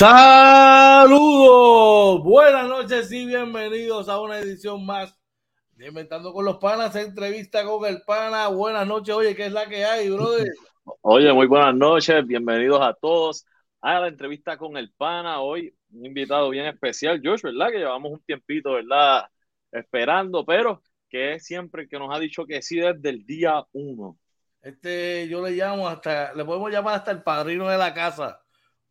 Saludos, buenas noches y bienvenidos a una edición más de Inventando con los Panas, entrevista con el Pana. Buenas noches, oye, ¿qué es la que hay, brother? Oye, muy buenas noches, bienvenidos a todos a la entrevista con el Pana. Hoy un invitado bien especial, Josh, ¿verdad? Que llevamos un tiempito, ¿verdad? Esperando, pero que es siempre que nos ha dicho que sí desde el día uno. Este, yo le llamo hasta, le podemos llamar hasta el padrino de la casa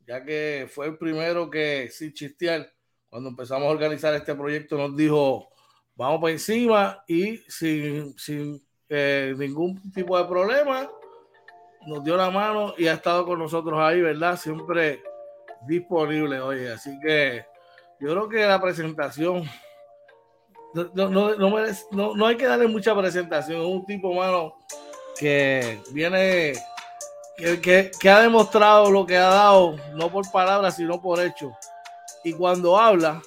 ya que fue el primero que, sin chistear, cuando empezamos a organizar este proyecto, nos dijo, vamos por encima y sin, sin eh, ningún tipo de problema, nos dio la mano y ha estado con nosotros ahí, ¿verdad? Siempre disponible, oye, así que yo creo que la presentación, no, no, no, no hay que darle mucha presentación, es un tipo, mano, que viene que, ha demostrado lo que ha dado, no por palabras, sino por hechos. Y cuando habla,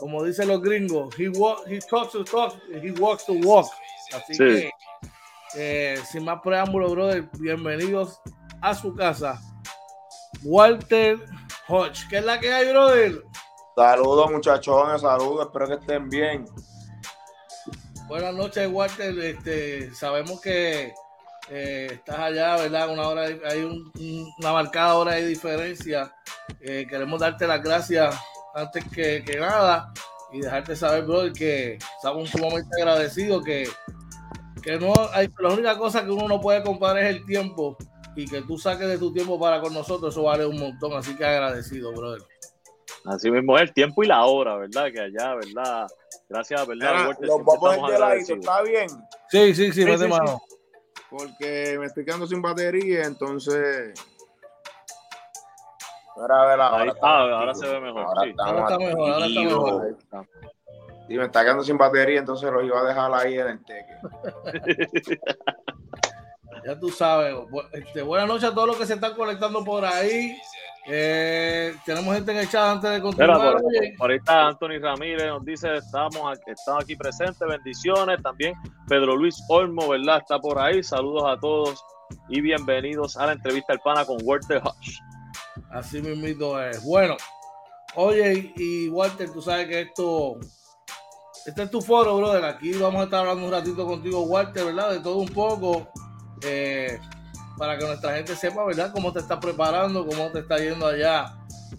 como dicen los gringos, he, he talks to talk, he walks to walk. Así que, eh, sin más preámbulos, brother, bienvenidos a su casa. Walter Hodge, ¿qué es la que hay, brother? Saludos, muchachones, saludos, espero que estén bien. Buenas noches, Walter. Este, sabemos que eh, estás allá, ¿verdad? Una hora, hay una marcada hora de diferencia. Eh, queremos darte las gracias antes que, nada y dejarte saber, brother, que estamos sumamente agradecidos, que, que no hay, la única cosa que uno no puede comparar es el tiempo y que tú saques de tu tiempo para con nosotros, eso vale un montón, así que agradecido, brother. Así mismo es el tiempo y la hora, ¿verdad? Que allá, ¿verdad? Gracias, ¿verdad? Los vamos a ¿está bien? Sí, sí, sí, sí, mano porque me estoy quedando sin batería, entonces. Ahora, ahora, ahora, se ve mejor. Ahora, está mejor, ahora está mejor. Y me está quedando sin batería, entonces lo iba a dejar ahí en el teque. ya tú sabes. Este, buenas noches a todos los que se están conectando por ahí. Eh, tenemos gente en el chat antes de continuar. está Anthony Ramírez, nos dice, estamos, estamos aquí presentes, bendiciones. También Pedro Luis Olmo, ¿verdad? Está por ahí. Saludos a todos y bienvenidos a la entrevista del pana con Walter Hush. Así mismo es. Bueno, oye, y Walter, tú sabes que esto, este es tu foro, brother. Aquí vamos a estar hablando un ratito contigo, Walter, ¿verdad? De todo un poco. Eh, para que nuestra gente sepa, ¿verdad?, cómo te estás preparando, cómo te está yendo allá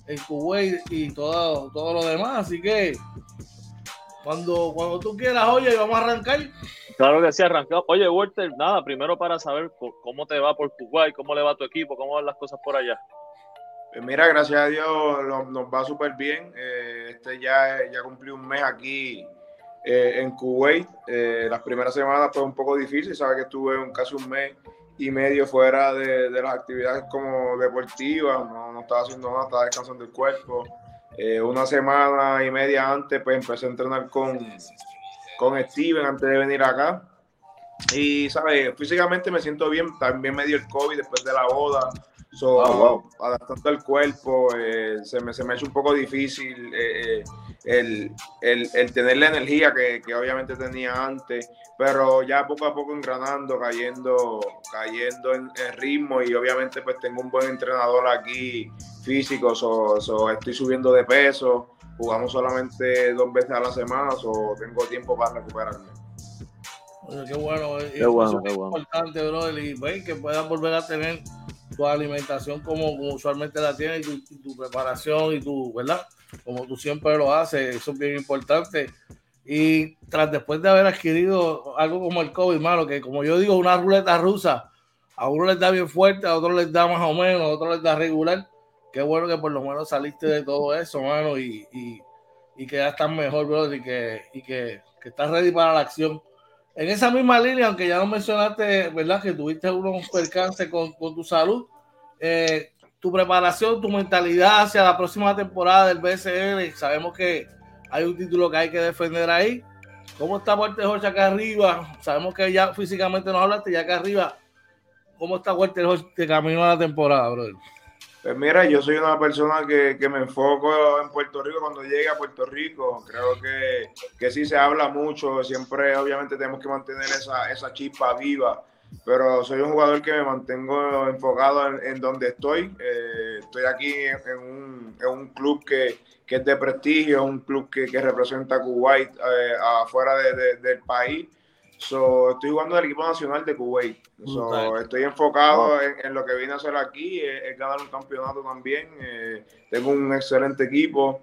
en Kuwait y todo, todo lo demás. Así que cuando, cuando tú quieras, oye, vamos a arrancar. Claro que sí, arrancamos. Oye, Walter, nada, primero para saber cómo te va por Kuwait, cómo le va a tu equipo, cómo van las cosas por allá. Pues mira, gracias a Dios nos va súper bien. Eh, este ya, ya cumplí un mes aquí eh, en Kuwait. Eh, las primeras semanas fue un poco difícil, sabes que estuve un, casi un mes y medio fuera de, las actividades como deportivas, no, no, estaba haciendo nada, estaba descansando el cuerpo. Eh, una semana y media antes, pues empecé a entrenar con, con Steven antes de venir acá. Y, ¿sabes? Físicamente me siento bien, también me dio el COVID después de la boda. So, ah, adaptando el cuerpo, eh, se, me, se me ha hecho un poco difícil eh, el, el, el, tener la energía que, que, obviamente tenía antes, pero ya poco a poco engranando, cayendo, cayendo en, ritmo y obviamente pues tengo un buen entrenador aquí físico, so, estoy subiendo de peso, jugamos solamente dos veces a la semana, so tengo tiempo para recuperarme. qué bueno, qué bueno, qué bueno. importante, bro, y ven que puedas volver a tener tu alimentación como, usualmente la tienes y tu, preparación y tu, ¿verdad? Como tú siempre lo haces, eso es bien importante. Y tras después de haber adquirido algo como el COVID, malo que como yo digo, una ruleta rusa, a uno les da bien fuerte, a otro les da más o menos, a otro les da regular. Qué bueno que por lo menos saliste de todo eso, mano, y, y, y que ya estás mejor, bro, y que, y que, que estás ready para la acción en esa misma línea, aunque ya no mencionaste, ¿verdad? Que tuviste unos percances con, con tu salud, eh, tu preparación, tu mentalidad hacia la próxima temporada del BSN. Sabemos que hay un título que hay que defender ahí. ¿Cómo está Walter Jorge acá arriba? Sabemos que ya físicamente nos hablaste, ya acá arriba. ¿Cómo está Walter Jorge de camino a la temporada, brother? Pues mira, yo soy una persona que, me enfoco en Puerto Rico cuando llegue a Puerto Rico. Creo que, que sí se habla mucho, siempre obviamente tenemos que mantener esa, esa chispa viva. pero soy un jugador que me mantengo enfocado en, donde estoy. Eh, estoy aquí en un, en un club que, que, es de prestigio, un club que, que representa a Kuwait eh, afuera de, del país. So, estoy jugando del equipo nacional de Kuwait. So, estoy enfocado en, lo que vine a hacer aquí, es, ganar un campeonato también. Eh, tengo un excelente equipo.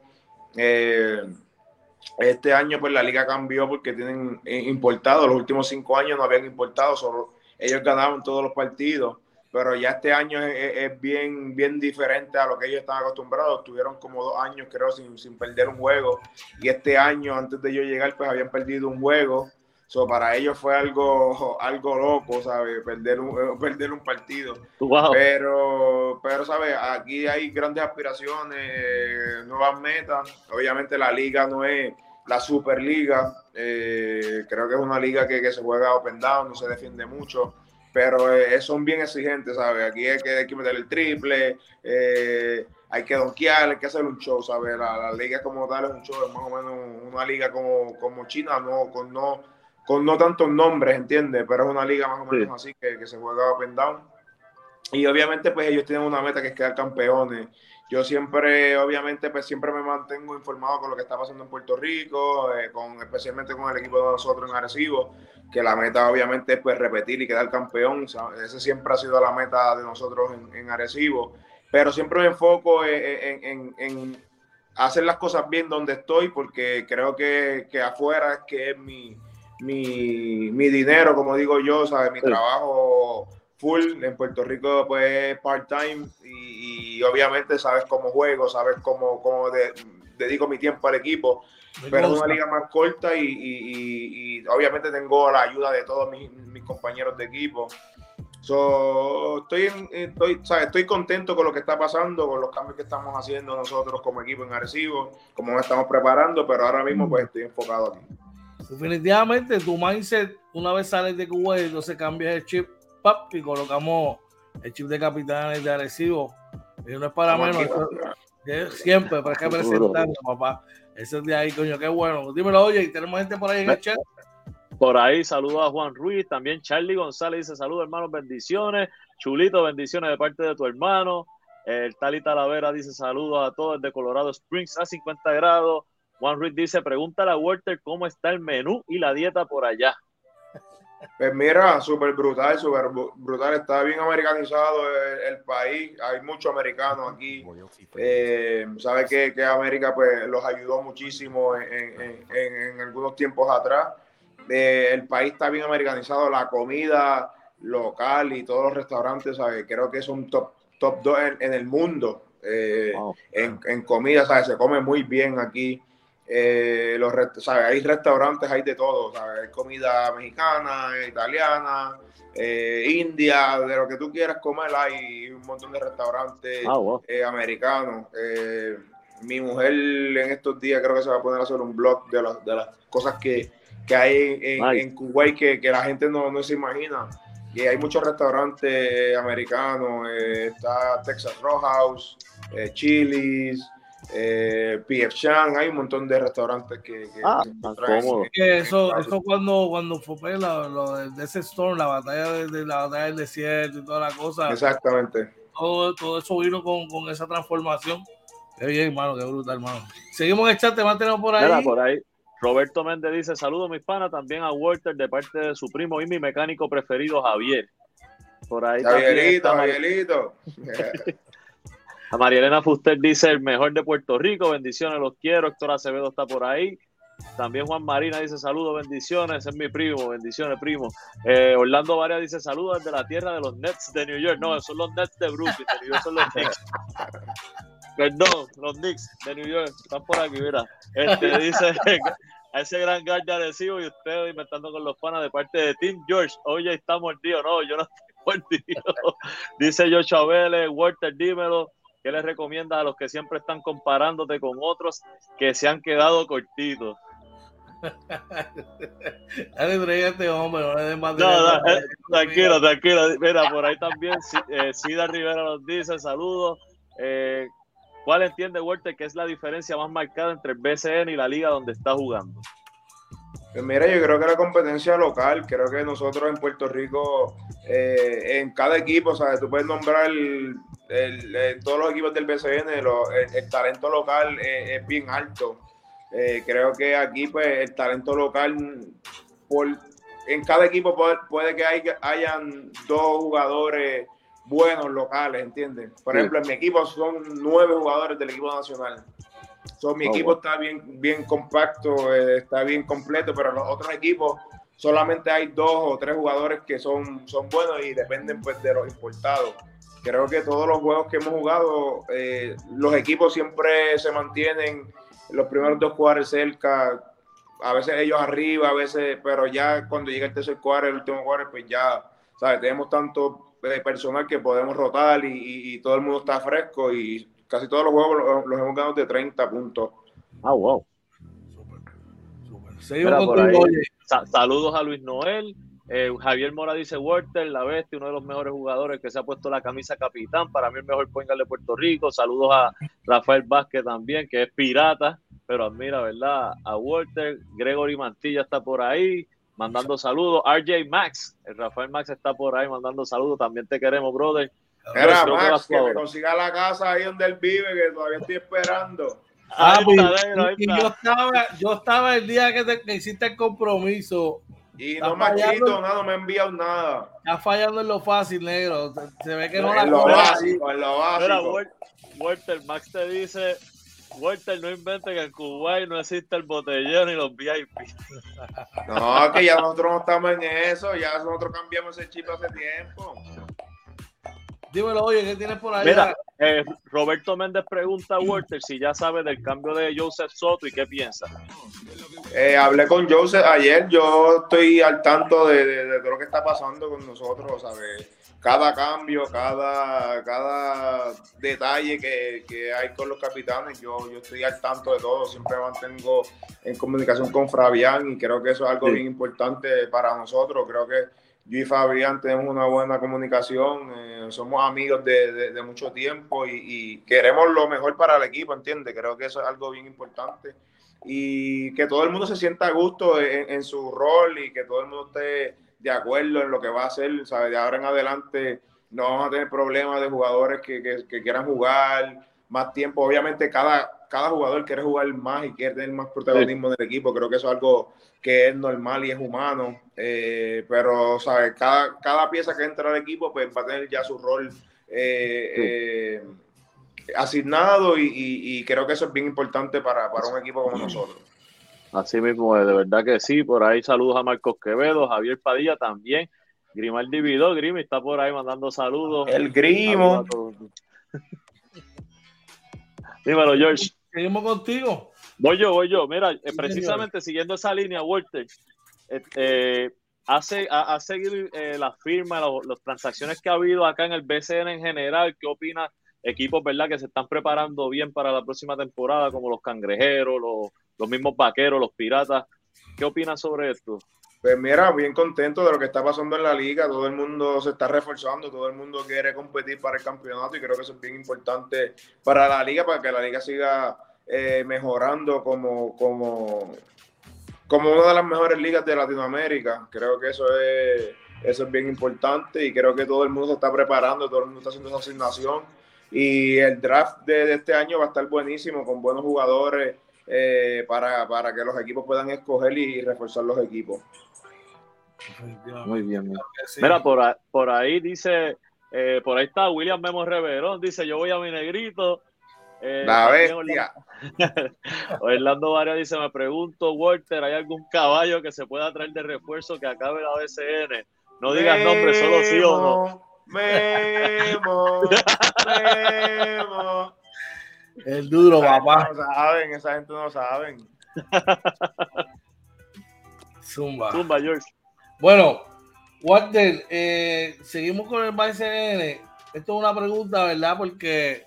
este año pues la liga cambió porque tienen importado, los últimos cinco años no habían importado, solo ellos ganaban todos los partidos, pero ya este año es, bien, bien diferente a lo que ellos están acostumbrados. Tuvieron como dos años, creo, sin, sin perder un juego. Y este año, antes de yo llegar, pues habían perdido un juego. So, para ellos fue algo, algo loco, ¿sabes? Perder un, perder un partido. Pero, pero, ¿sabes? Aquí hay grandes aspiraciones, nuevas metas. Obviamente la liga no es la Superliga. Eh, creo que es una liga que, que, se juega open down, no se defiende mucho, pero eh, son bien exigentes, ¿sabes? Aquí hay que, hay que meter el triple, eh, hay que donkear, hay que hacer un show, ¿sabes? La, liga como tal es un show, es más o menos una liga como, como China, no, con, no, con no tantos nombres, ¿entiendes? Pero es una liga más o menos así que, que se juega open down. Y obviamente pues ellos tienen una meta que es quedar campeones yo siempre, obviamente, pues siempre me mantengo informado con lo que está pasando en Puerto Rico, eh, con, especialmente con el equipo de nosotros en Arecibo, que la meta obviamente es pues repetir y quedar campeón. Ese siempre ha sido la meta de nosotros en, Arecibo. Pero siempre me enfoco en, hacer las cosas bien donde estoy, porque creo que, que afuera es que es mi, mi, mi dinero, como digo yo, ¿sabes? mi trabajo full. En Puerto Rico, pues, part-time y, obviamente sabes cómo juego, sabes cómo, cómo dedico mi tiempo al equipo. pero es una liga más corta y, obviamente tengo la ayuda de todos mis, compañeros de equipo. So, estoy, estoy, estoy contento con lo que está pasando, con los cambios que estamos haciendo nosotros como equipo en Arecibo, como nos estamos preparando, pero ahora mismo pues estoy enfocado aquí. Definitivamente tu mindset, una vez sales de Kuwait, entonces cambias el chip y colocamos el chip de capitanes de Arecibo. Y no es para menos. siempre, pero es que presentarlo, papá. Ese de ahí, coño, qué bueno. Dímelo, oye, y tenemos gente por ahí en el chat. Por ahí saludo a Juan Ruiz, también Charlie González dice saludos hermanos, bendiciones. Chulito, bendiciones de parte de tu hermano. El Tali Talavera dice saludos a todos de Colorado Springs a 50 grados. Juan Ruiz dice, pregúntale a Walter cómo está el menú y la dieta por allá. Pues mira, súper brutal, súper brutal. Está bien americanizado el, país. Hay muchos americanos aquí. Eh, Sabe que, América pues los ayudó muchísimo en, algunos tiempos atrás. Eh, el país está bien americanizado. La comida local y todos los restaurantes, ¿sabe? creo que son top, top 2 en, el mundo. Eh, en, comida, ¿sabe? se come muy bien aquí. Eh, los hay restaurantes, hay de todo, hay comida mexicana, italiana, eh, india, de lo que tú quieras comer, hay un montón de restaurantes ah, eh, americanos. mi mujer en estos días creo que se va a poner a hacer un blog de, de las cosas que, hay en, Kuwait que, la gente no, no, se imagina. Y hay muchos restaurantes americanos, está Texas Roadhouse, Chili's, eh, PF Chang, hay un montón de restaurantes que, que, ah, eso, eso cuando, cuando fue la, lo de ese storm, la batalla de, la batalla del desierto y toda la cosa. Exactamente. Todo, todo eso vino con, con, esa transformación. Qué bien, hermano, qué brutal, hermano. Seguimos en el chat, te mantenemos por ahí. por ahí. Roberto Méndez dice: Saludos, mis panas, también a Walter de parte de su primo y mi mecánico preferido, Javier. Por ahí Javierito, Javierito. A María Elena Fuster dice el mejor de Puerto Rico, bendiciones, los quiero. Héctor Acevedo está por ahí. También Juan Marina dice saludos, bendiciones, es mi primo, bendiciones, primo. Eh, Orlando Varia dice saludos desde la tierra de los Nets de New York. No, son los Nets de Brooklyn, de New York son los Knicks. Perdón, los Knicks de New York, están por aquí, mira. Este dice a ese gran guardia adhesivo y ustedes inventando con los panas de parte de Team George. Oye, está mordido. No, yo no estoy mordido. Dice Joshua Vélez, Walter, dímelo. ¿Qué les recomiendas a los que siempre están comparándote con otros que se han quedado cortitos? Dale, este hombre, no le más no, eh, tranquilo, tranquilo. Mira, por ahí también eh, Sida Rivera nos dice saludos. Eh, ¿Cuál entiende Walter que es la diferencia más marcada entre el BCN y la liga donde está jugando? Pues mira, yo creo que la competencia local, creo que nosotros en Puerto Rico, eh, en cada equipo, ¿sabes? Tú puedes nombrar el, todos los equipos del BCN, el, talento local es bien alto. Eh, creo que aquí, pues, el talento local, por, en cada equipo puede, que haya, hayan dos jugadores buenos locales, ¿entiendes? Por ejemplo, en mi equipo son nueve jugadores del equipo nacional. So, mi oh, equipo está bien, bien compacto, eh, está bien completo, pero en los otros equipos solamente hay dos o tres jugadores que son, son buenos y dependen pues de los importados. Creo que todos los juegos que hemos jugado, eh, los equipos siempre se mantienen los primeros dos cuadros cerca, a veces ellos arriba, a veces, pero ya cuando llega el tercer cuadro, el último cuadro, pues ya, ¿sabes? Tenemos tanto eh, personal que podemos rotar y, todo el mundo está fresco y casi todos los juegos los, hemos ganado de 30 puntos. Ah, wow. saludos a Luis Noel. Eh, Javier Mora dice Walter, la bestia, uno de los mejores jugadores que se ha puesto la camisa capitán. Para mí el mejor point de Puerto Rico. Saludos a Rafael Vázquez también, que es pirata, pero admira, ¿verdad? A Walter. Gregory Mantilla está por ahí mandando saludos. RJ Max, el Rafael Max está por ahí mandando saludos. También te queremos, brother. Era Max, que me consiga la casa ahí donde él vive, que todavía estoy esperando. Ah, pues, y, yo, estaba, yo estaba el día que, te, hiciste el compromiso. Y no me ha escrito nada, no me ha enviado nada. Está fallando en lo fácil, negro. Se ve que no, la lo básico, en lo básico. Walter, Max te dice, Walter, no invente que en Kuwait no existe el botellón ni los VIP. No, que ya nosotros no estamos en eso, ya nosotros cambiamos ese chip hace tiempo. Dímelo, oye, ¿qué tienes por ahí? Mira, eh, Roberto Méndez pregunta a Walter si ya sabe del cambio de Joseph Soto y qué piensa. Eh, hablé con Joseph ayer, yo estoy al tanto de, de, todo lo que está pasando con nosotros, ¿sabes? Cada cambio, cada, cada detalle que, que, hay con los capitanes, yo, yo estoy al tanto de todo, siempre mantengo en comunicación con Fabián y creo que eso es algo bien importante para nosotros, creo que yo y Fabián tenemos una buena comunicación, eh, somos amigos de, de, mucho tiempo y, queremos lo mejor para el equipo, ¿entiendes? Creo que eso es algo bien importante y que todo el mundo se sienta a gusto en, su rol y que todo el mundo esté de acuerdo en lo que va a hacer, ¿sabes? De ahora en adelante no vamos a tener problemas de jugadores que, que, que quieran jugar más tiempo. Obviamente cada, cada jugador quiere jugar más y quiere tener más protagonismo del equipo. Creo que eso es algo que es normal y es humano. Eh, pero, ¿sabes? Cada, cada pieza que entra al equipo pues, va a tener ya su rol eh, eh, asignado y, creo que eso es bien importante para, un equipo como nosotros. Así mismo, de verdad que sí. Por ahí saludos a Marcos Quevedo, Javier Padilla también. Grimal dividió, Grimi está por ahí mandando saludos. El Grimo. Dímelo, George. Seguimos contigo. Voy yo, voy yo. Mira, eh, precisamente siguiendo esa línea, Walter, este, hace, ha, seguido eh, la firma, las transacciones que ha habido acá en el BCN en general. ¿Qué opina equipos, verdad, que se están preparando bien para la próxima temporada, como los cangrejeros, los, los mismos vaqueros, los piratas? ¿Qué opinas sobre esto? Pues mira, bien contento de lo que está pasando en la liga. Todo el mundo se está reforzando, todo el mundo quiere competir para el campeonato y creo que eso es bien importante para la liga, para que la liga siga eh, mejorando como, como, como una de las mejores ligas de Latinoamérica. Creo que eso es, eso es bien importante y creo que todo el mundo se está preparando, todo el mundo está haciendo esa asignación. Y el draft de, este año va a estar buenísimo, con buenos jugadores eh, para, para, que los equipos puedan escoger y reforzar los equipos. Muy bien, Mira, por, por ahí dice, eh, por ahí está William Memo Reverón, dice yo voy a mi negrito eh, la bestia. Orlando Varia dice: Me pregunto, Walter, ¿hay algún caballo que se pueda traer de refuerzo que acabe la BCN? No digas nombre, solo sí o no. Memo, Memo. El duro, papá. No saben, esa gente no saben. Zumba. Zumba, George. Bueno, Walter, eh, seguimos con el BCN. Esto es una pregunta, ¿verdad? Porque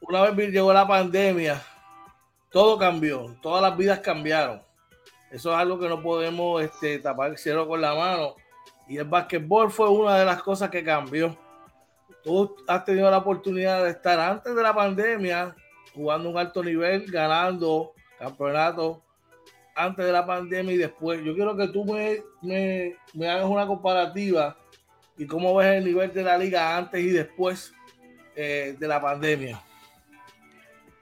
una vez llegó la pandemia, todo cambió, todas las vidas cambiaron. Eso es algo que no podemos este, tapar el cielo con la mano. Y el básquetbol fue una de las cosas que cambió. Tú has tenido la oportunidad de estar antes de la pandemia jugando un alto nivel, ganando campeonatos. antes de la pandemia y después. Yo quiero que tú me, me, me hagas una comparativa y cómo ves el nivel de la liga antes y después eh, de la pandemia.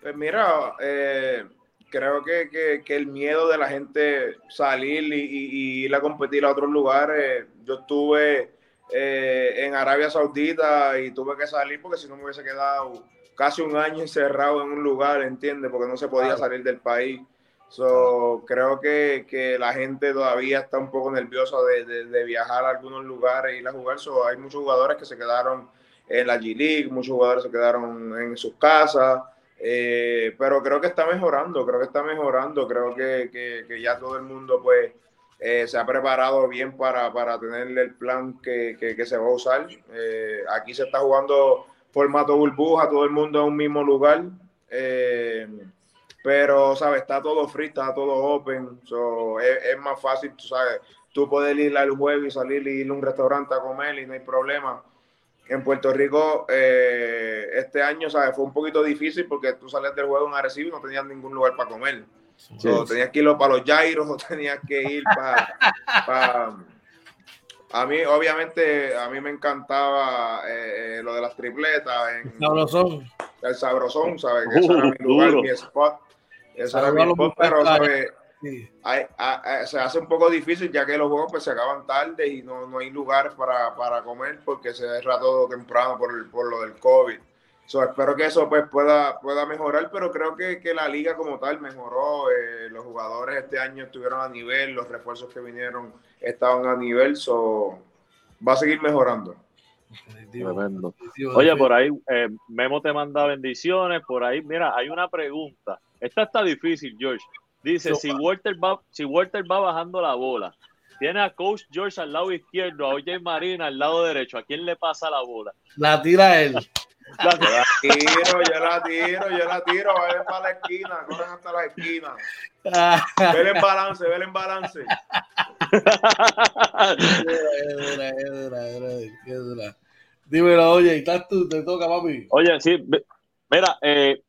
Pues mira, eh, creo que, que, el miedo de la gente salir y, ir a competir a otros lugares, yo estuve eh, en Arabia Saudita y tuve que salir porque si no me hubiese quedado casi un año encerrado en un lugar, ¿entiendes? Porque no se podía salir del país. So, creo que, que, la gente todavía está un poco nerviosa de, de, viajar a algunos lugares y ir a jugar. So, hay muchos jugadores que se quedaron en la G-League, muchos jugadores se quedaron en sus casas. Eh, pero creo que está mejorando, creo que está mejorando, creo que, que, que ya todo el mundo pues eh, se ha preparado bien para, para tener el plan que, que se va a usar. Eh, aquí se está jugando formato burbuja, todo el mundo en un mismo lugar. pero, ¿sabes? Está todo free, está todo open. So, es, más fácil, tú sabes, tú puedes ir al juego y salir y ir a un restaurante a comer y no hay problema en Puerto Rico eh, este año ¿sabes? fue un poquito difícil porque tú salías del juego en Arecibo y no tenías ningún lugar para comer. Tenías que ir para los Jairos o tenías que ir para... A mí, obviamente, a mí me encantaba eh, lo de las tripletas. En, sabrosón. El sabrosón, ¿sabes? Que ese era mi lugar, mi spot. Ese era mi spot, pero, ¿sabes? se hace un poco difícil ya que los juegos pues, se acaban tarde y no, no hay lugares para, para, comer porque se cierra todo temprano por, por lo del COVID. Espero que eso pues, pueda, pueda mejorar, pero creo que, que la liga como tal mejoró. Eh, los jugadores este año estuvieron a nivel, los refuerzos que vinieron estaban a nivel, so, va a seguir mejorando. Oye, por ahí eh, Memo te manda bendiciones. Por ahí, mira, hay una pregunta. Esta está difícil, George. Dice, si Walter, va, si Walter va bajando la bola, tiene a Coach George al lado izquierdo, a OJ Marina al lado derecho, ¿a quién le pasa la bola? La tira él. La tiro, yo la tiro, yo la tiro, ven para la esquina, corren hasta la esquina. Ven en balance, ven en balance. Dímelo, oye, ¿estás tú? Te toca, papi. Oye, sí, mira, eh,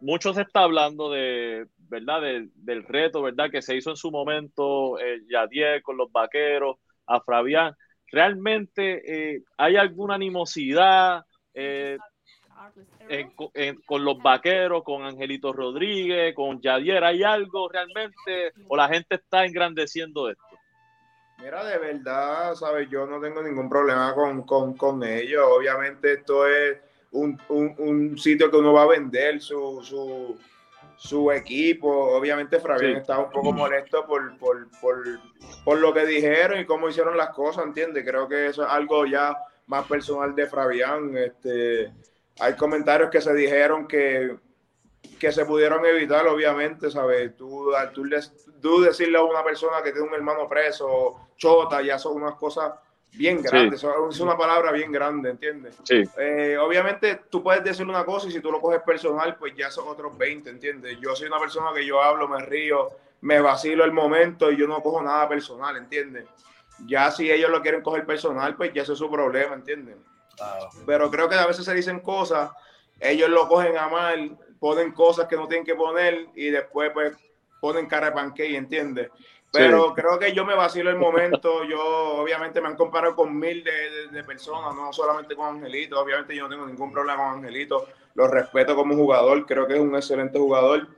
mucho se está hablando de, ¿verdad? del reto, ¿verdad? Que se hizo en su momento eh, Yadier con los vaqueros, a Fabián. ¿Realmente eh, hay alguna animosidad eh, con los vaqueros, con Angelito Rodríguez, con Yadier? ¿Hay algo realmente o la gente está engrandeciendo esto? Mira, de verdad, ¿sabes? Yo no tengo ningún problema con, con, ellos. Obviamente esto es un, un, sitio que uno va a vender su, su su equipo. Obviamente Fabián estaba un poco molesto por, por, por, por, lo que dijeron y cómo hicieron las cosas, ¿entiendes? Creo que eso es algo ya más personal de Fabián. Este, hay comentarios que se dijeron que, que se pudieron evitar, obviamente, ¿sabes? Tú, tú, tú decirle a una persona que tiene un hermano preso, chota, ya son unas cosas bien grande, es una palabra bien grande, ¿entiendes? Sí. Eh, obviamente tú puedes decir una cosa y si tú lo coges personal, pues ya son otros 20, ¿entiendes? Yo soy una persona que yo hablo, me río, me vacilo el momento y yo no cojo nada personal, ¿entiendes? Ya si ellos lo quieren coger personal, pues ya eso es su problema, ¿entiendes? Pero creo que a veces se dicen cosas, ellos lo cogen a mal, ponen cosas que no tienen que poner y después pues ponen cara de pancake, ¿entiendes? Pero creo que yo me vacilo el momento. Yo, obviamente, me han comparado con mil de, personas, no solamente con Angelito. Obviamente, yo no tengo ningún problema con Angelito. Lo respeto como jugador. Creo que es un excelente jugador.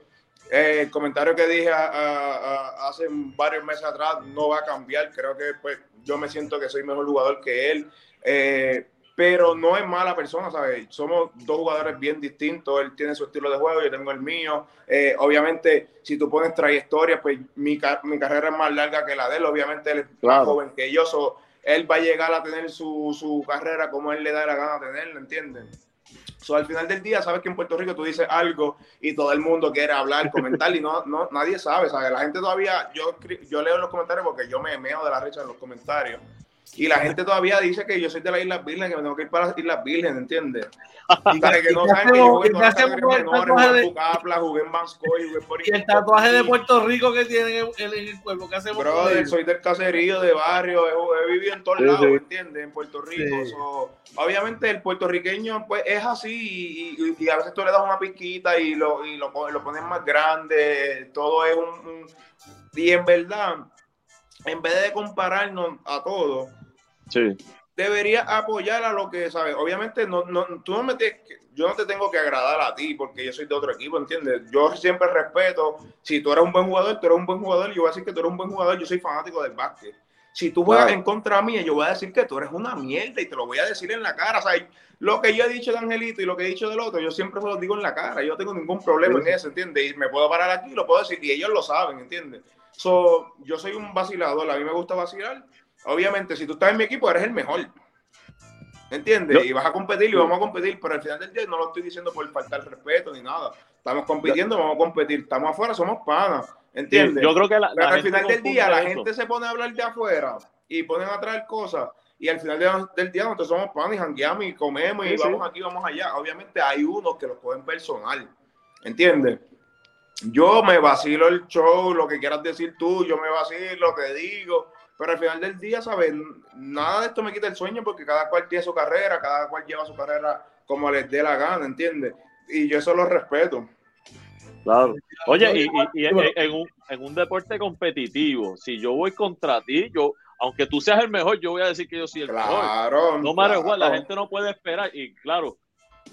Eh, el comentario que dije hace varios meses atrás no va a cambiar. Creo que pues, yo me siento que soy mejor jugador que él. Eh, pero no es mala persona, ¿sabes? Somos dos jugadores bien distintos, él tiene su estilo de juego, yo tengo el mío. Eh, obviamente, si tú pones trayectoria, pues mi, mi, carrera es más larga que la de él, obviamente él es más joven que yo, él va a llegar a tener su, su, carrera como él le da la gana tenerla, ¿entiendes? So, al final del día, sabes que en Puerto Rico tú dices algo y todo el mundo quiere hablar, comentar y no, no nadie sabe, ¿sabes? La gente todavía, yo, yo leo los comentarios porque yo me meo de la risa en los comentarios Y la gente todavía dice que yo soy de las Islas Vírgenes, que me tengo que ir para las Islas Vírgenes, ¿entiendes? Y que no saben que yo jugué en Bucapla, jugué en Banscoy, jugué por Y el tatuaje de Puerto Rico que tienen en el cuerpo, ¿qué hacemos? Brother, soy del caserío, de barrio, he, vivido en todos lados, ¿entiendes? En Puerto Rico. obviamente el puertorriqueño pues es así y, a veces tú le das una piquita y lo, y lo, lo pones más grande, todo es un, un... Y en verdad en vez de compararnos a todos, sí. debería apoyar a lo que, ¿sabes? Obviamente, no, no, tú no me te, yo no te tengo que agradar a ti porque yo soy de otro equipo, ¿entiendes? Yo siempre respeto, si tú eres un buen jugador, tú eres un buen jugador, yo voy a decir que tú eres un buen jugador, yo soy fanático del básquet. Si tú juegas en contra mía, yo voy a decir que tú eres una mierda y te lo voy a decir en la cara. O lo que yo he dicho de Angelito y lo que he dicho del otro, yo siempre se lo digo en la cara. Yo no tengo ningún problema en eso, ¿entiendes? Y me puedo parar aquí, lo puedo decir, y ellos lo saben, ¿entiendes? So, yo soy un vacilador, a mí me gusta vacilar. Obviamente, si tú estás en mi equipo, eres el mejor. ¿Entiendes? y vas a competir y vamos a competir, pero al final del día no lo estoy diciendo por faltar respeto ni nada. Estamos compitiendo, vamos a competir. Estamos afuera, somos panas. ¿Entiendes? Yo creo que pero al final del día la gente se pone a hablar de afuera y ponen a traer cosas. Y al final del día nosotros somos panas y jangueamos y comemos y vamos aquí, vamos allá. Obviamente hay unos que lo cogen personal. ¿Entiendes? Yo me vacilo el show, lo que quieras decir tú, yo me vacilo, te digo, pero al final del día, ¿sabes? Nada de esto me quita el sueño porque cada cual tiene su carrera, cada cual lleva su carrera como les dé la gana, ¿entiendes? Y yo eso lo respeto. Claro. Oye, y, en, un, en, un, deporte competitivo, si yo voy contra ti, yo, aunque tú seas el mejor, yo voy a decir que yo soy el mejor. No me claro. la gente no puede esperar. Y claro,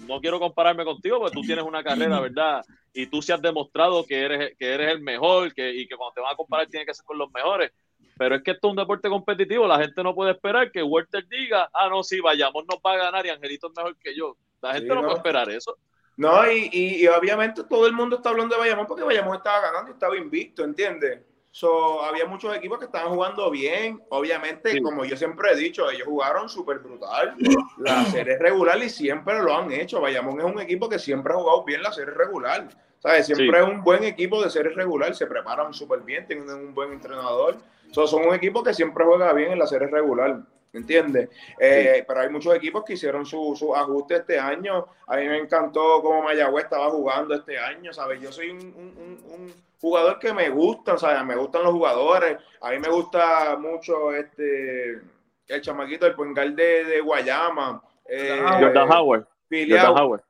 no quiero compararme contigo porque tú tienes una carrera, ¿verdad? Y tú se has demostrado que eres, que eres el mejor que, y que cuando te van a comparar tiene que ser con los mejores. Pero es que esto es un deporte competitivo, la gente no puede esperar que Walter diga, ah, no, sí, vayamos, nos va a ganar y Angelito es mejor que yo. La gente no, puede esperar eso. No, y, y, obviamente todo el mundo está hablando de Bayamón porque Bayamón estaba ganando y estaba invicto, ¿entiendes? So, había muchos equipos que estaban jugando bien. Obviamente, como yo siempre he dicho, ellos jugaron súper brutal la serie regular y siempre lo han hecho. Bayamón es un equipo que siempre ha jugado bien la serie regular. ¿Sabes? Siempre es un buen equipo de serie regular, se preparan súper bien, tienen un buen entrenador. So, son un equipo que siempre juega bien en la serie regular. ¿Entiendes? Eh, pero hay muchos equipos que hicieron su, su, ajuste este año. A mí me encantó cómo Mayagüez estaba jugando este año, ¿sabes? Yo soy un, jugador que me gusta, ¿sabes? Me gustan los jugadores. A mí me gusta mucho este el chamaquito, el Puengal de, de Guayama. Eh, Jordan Howard. Filiado. Howard.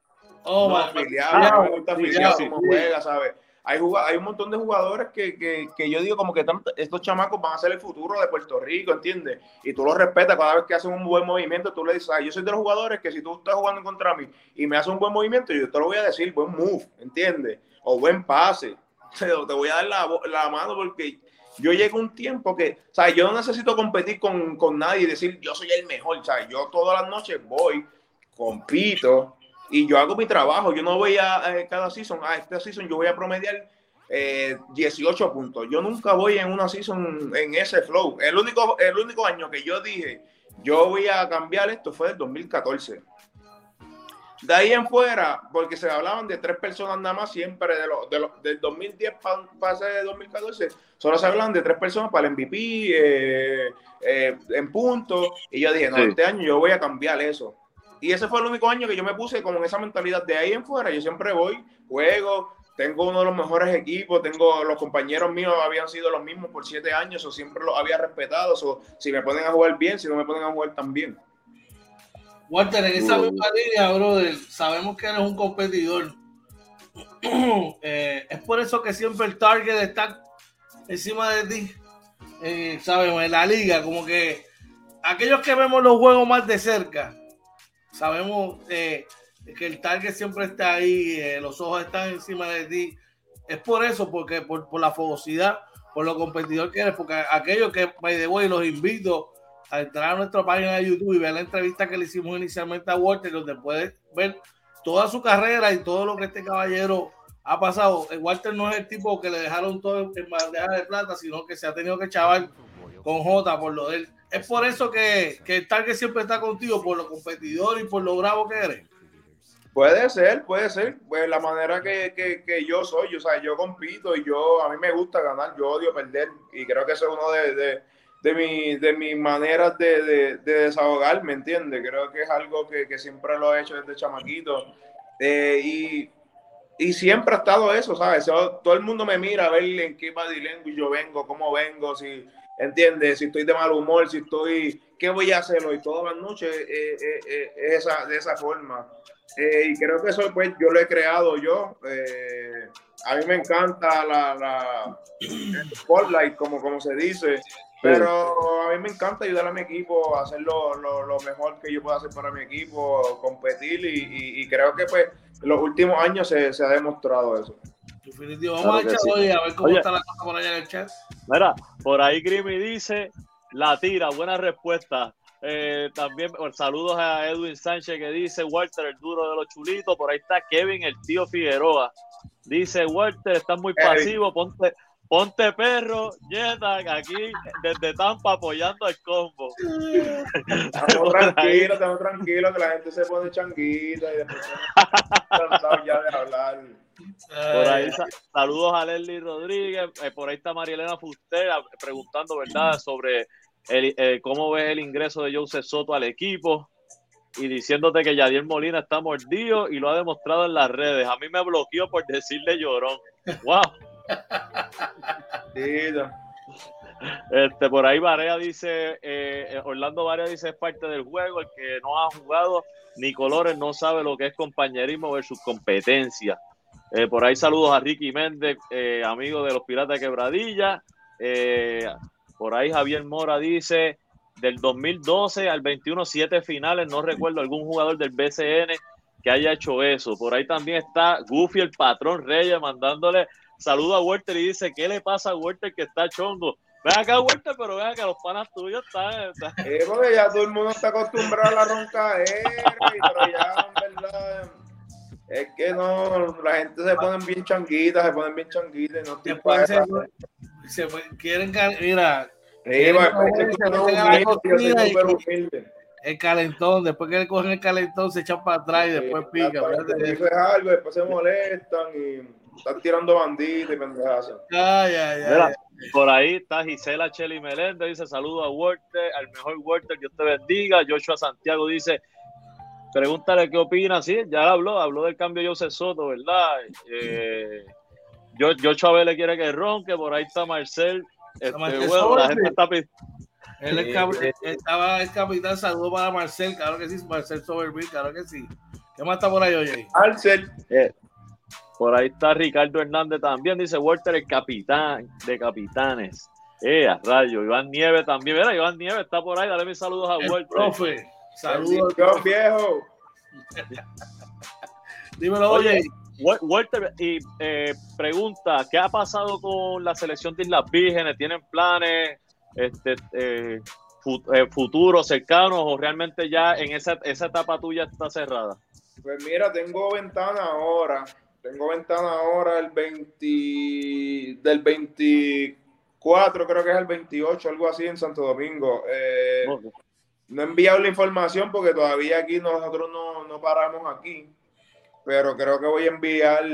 Oh, no, filiado, me gusta filiado, cómo juega, ¿sabes? Hay, hay un montón de jugadores que, que, que yo digo como que estos chamacos van a ser el futuro de Puerto Rico, ¿entiendes? Y tú los respetas cada vez que hacen un buen movimiento, tú le dices, yo soy de los jugadores que si tú estás jugando contra mí y me haces un buen movimiento, yo te lo voy a decir, buen move, ¿entiendes? O buen pase. Te voy a dar la, mano porque yo llego un tiempo que, o yo no necesito competir con, con nadie y decir yo soy el mejor, o yo todas las noches voy, compito, y yo hago mi trabajo. Yo no voy a eh, cada season, a ah, esta season yo voy a promediar 18 eh, puntos. Yo nunca voy en una season en ese flow. El único, el único año que yo dije, yo voy a cambiar esto fue el 2014. De ahí en fuera, porque se hablaban de tres personas nada más siempre, de lo, de lo, del 2010 para de 2014, solo se hablan de tres personas para el MVP eh, en punto. Y yo dije, no, este año yo voy a cambiar eso. Y ese fue el único año que yo me puse como en esa mentalidad de ahí en fuera. Yo siempre voy, juego, tengo uno de los mejores equipos, tengo los compañeros míos habían sido los mismos por siete años, o siempre los había respetado. O si me ponen a jugar bien, si no me ponen a jugar tan bien. Walter, en esa misma línea, brother, sabemos que eres un competidor. Eh, es por eso que siempre el target está encima de ti. Eh, sabemos, en la liga, como que aquellos que vemos los juegos más de cerca, Sabemos eh, que el target siempre está ahí, eh, los ojos están encima de ti. Es por eso, porque por, la fogosidad, por lo competidor que eres, porque aquellos que, by the way, los invito a entrar a nuestra página de YouTube y ver la entrevista que le hicimos inicialmente a Walter, donde puedes ver toda su carrera y todo lo que este caballero ha pasado. Eh, Walter no es el tipo que le dejaron todo en bandeja de plata, sino que se ha tenido que chavar con J por lo de él. Es por eso que, que el target siempre está contigo, por lo competidor y por lo bravo que eres. Puede ser, puede ser. Pues la manera que, que, que, yo soy, o sea, yo compito y yo, a mí me gusta ganar, yo odio perder. Y creo que eso es uno de, de, de, mi, de mis maneras de, de, de desahogar, ¿me entiendes? Creo que es algo que, que, siempre lo he hecho desde chamaquito. Eh, y, y, siempre ha estado eso, ¿sabes? Todo el mundo me mira a ver en qué body language yo vengo, cómo vengo, si, ¿entiendes? Si estoy de mal humor, si estoy, ¿qué voy a hacer hoy? Todas las noches eh, eh, eh, esa, de esa forma. Y creo que eso pues yo lo he creado yo. A mí me encanta la, la spotlight, como, como se dice, pero a mí me encanta ayudar a mi equipo a hacer lo, mejor que yo pueda hacer para mi equipo, competir y creo que pues en los últimos años se, se ha demostrado eso. Definitivo. Vamos claro a, sí. hoy a ver cómo Oye, está la cosa por allá en el chat. Mira, por ahí Grimmy dice, la tira, buena respuesta. Eh, también saludos a Edwin Sánchez que dice Walter, el duro de los chulitos. Por ahí está Kevin, el tío Figueroa. Dice Walter, estás muy pasivo, ponte, ponte perro, Jetta, aquí desde Tampa apoyando el combo. Estamos tranquilos, estamos tranquilos, que la gente se pone changuita y después ya de hablar. Por ahí saludos a Leslie Rodríguez, eh, por ahí está Marielena Fuster preguntando, ¿verdad?, sobre el, eh, cómo ves el ingreso de Jose Soto al equipo y diciéndote que Yadier Molina está mordido y lo ha demostrado en las redes. A mí me bloqueó por decirle llorón. ¡Wow! Este, por ahí Varea dice, eh, Orlando Varea dice es parte del juego, el que no ha jugado ni colores no sabe lo que es compañerismo versus competencia. Eh, por ahí saludos a Ricky Méndez, eh, amigo de los Piratas de Quebradilla. Eh, por ahí Javier Mora dice, del 2012 al 21, siete finales, no recuerdo algún jugador del BCN que haya hecho eso. Por ahí también está Goofy, el patrón Reyes, mandándole saludos a Walter y dice, ¿qué le pasa a Walter que está chongo? Ven acá, Walter, pero ven acá, los panas tuyos están... Eh, porque ya todo el mundo está acostumbrado a la roncaera, pero ya, en verdad... Es que no, la gente se ponen bien changuitas, se ponen bien changuitas y no estoy para se, se, quieren, mira, el calentón, después que le cogen el calentón, se echan para atrás y después pica. Eso es algo, después se molestan y están tirando banditas y pendejas. Ay, ay, ay. por ahí está Gisela Cheli Meléndez, dice saludo a Walter, al mejor Walter, Dios te bendiga. Joshua Santiago dice, pregúntale qué opina, sí, ya habló, habló del cambio de José Soto, ¿verdad? Eh, yo, yo Chávez le quiere que ronque, por ahí está Marcel. Este, bueno, la gente está él es cap estaba el capitán, saludo para Marcel, claro que sí, Marcel Soberville, claro que sí. ¿Qué más está por ahí, oye? Marcel. Eh, por ahí está Ricardo Hernández también, dice Walter, el capitán de capitanes. Eh, a rayo, Iván Nieves también. Mira, Iván Nieves está por ahí, dale mis saludos a el Walter. Profe, saludos. viejo. Dímelo, oye. Walter, y eh, pregunta, ¿qué ha pasado con la selección de Islas Vírgenes? ¿Tienen planes este, eh, eh, futuros, cercanos o realmente ya en esa, esa etapa tuya está cerrada? Pues mira, tengo ventana ahora. Tengo ventana ahora el 20, del 24, creo que es el 28, algo así en Santo Domingo. Eh, okay. No he enviado la información porque todavía aquí nosotros no, no paramos aquí pero creo que voy a enviar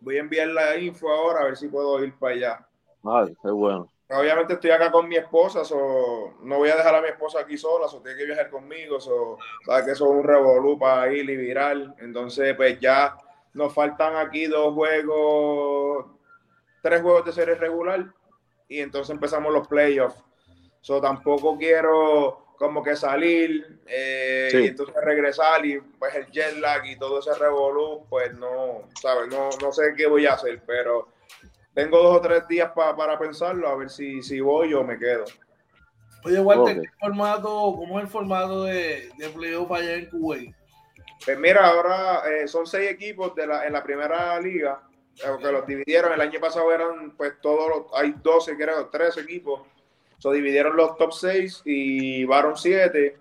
voy a enviar la info ahora a ver si puedo ir para allá. Ay, qué bueno. Obviamente estoy acá con mi esposa, so, no voy a dejar a mi esposa aquí sola, so, tiene que viajar conmigo, so, sabes que eso es un revolú para ir y viral. Entonces, pues ya nos faltan aquí dos juegos, tres juegos de serie regular y entonces empezamos los playoffs. So, tampoco quiero como que salir eh, sí. y entonces regresar y pues el jet lag y todo ese revolú, pues no, ¿sabes? No, no sé qué voy a hacer, pero tengo dos o tres días pa, para pensarlo, a ver si, si voy o me quedo. Oye, Walter, okay. ¿qué formato, ¿cómo es el formato de, de playoff allá en Kuwait? Pues mira, ahora eh, son seis equipos de la, en la primera liga, eh, que los dividieron, el año pasado eran pues todos los, hay 12, creo, 13 equipos So, dividieron los top 6 y Baron 7.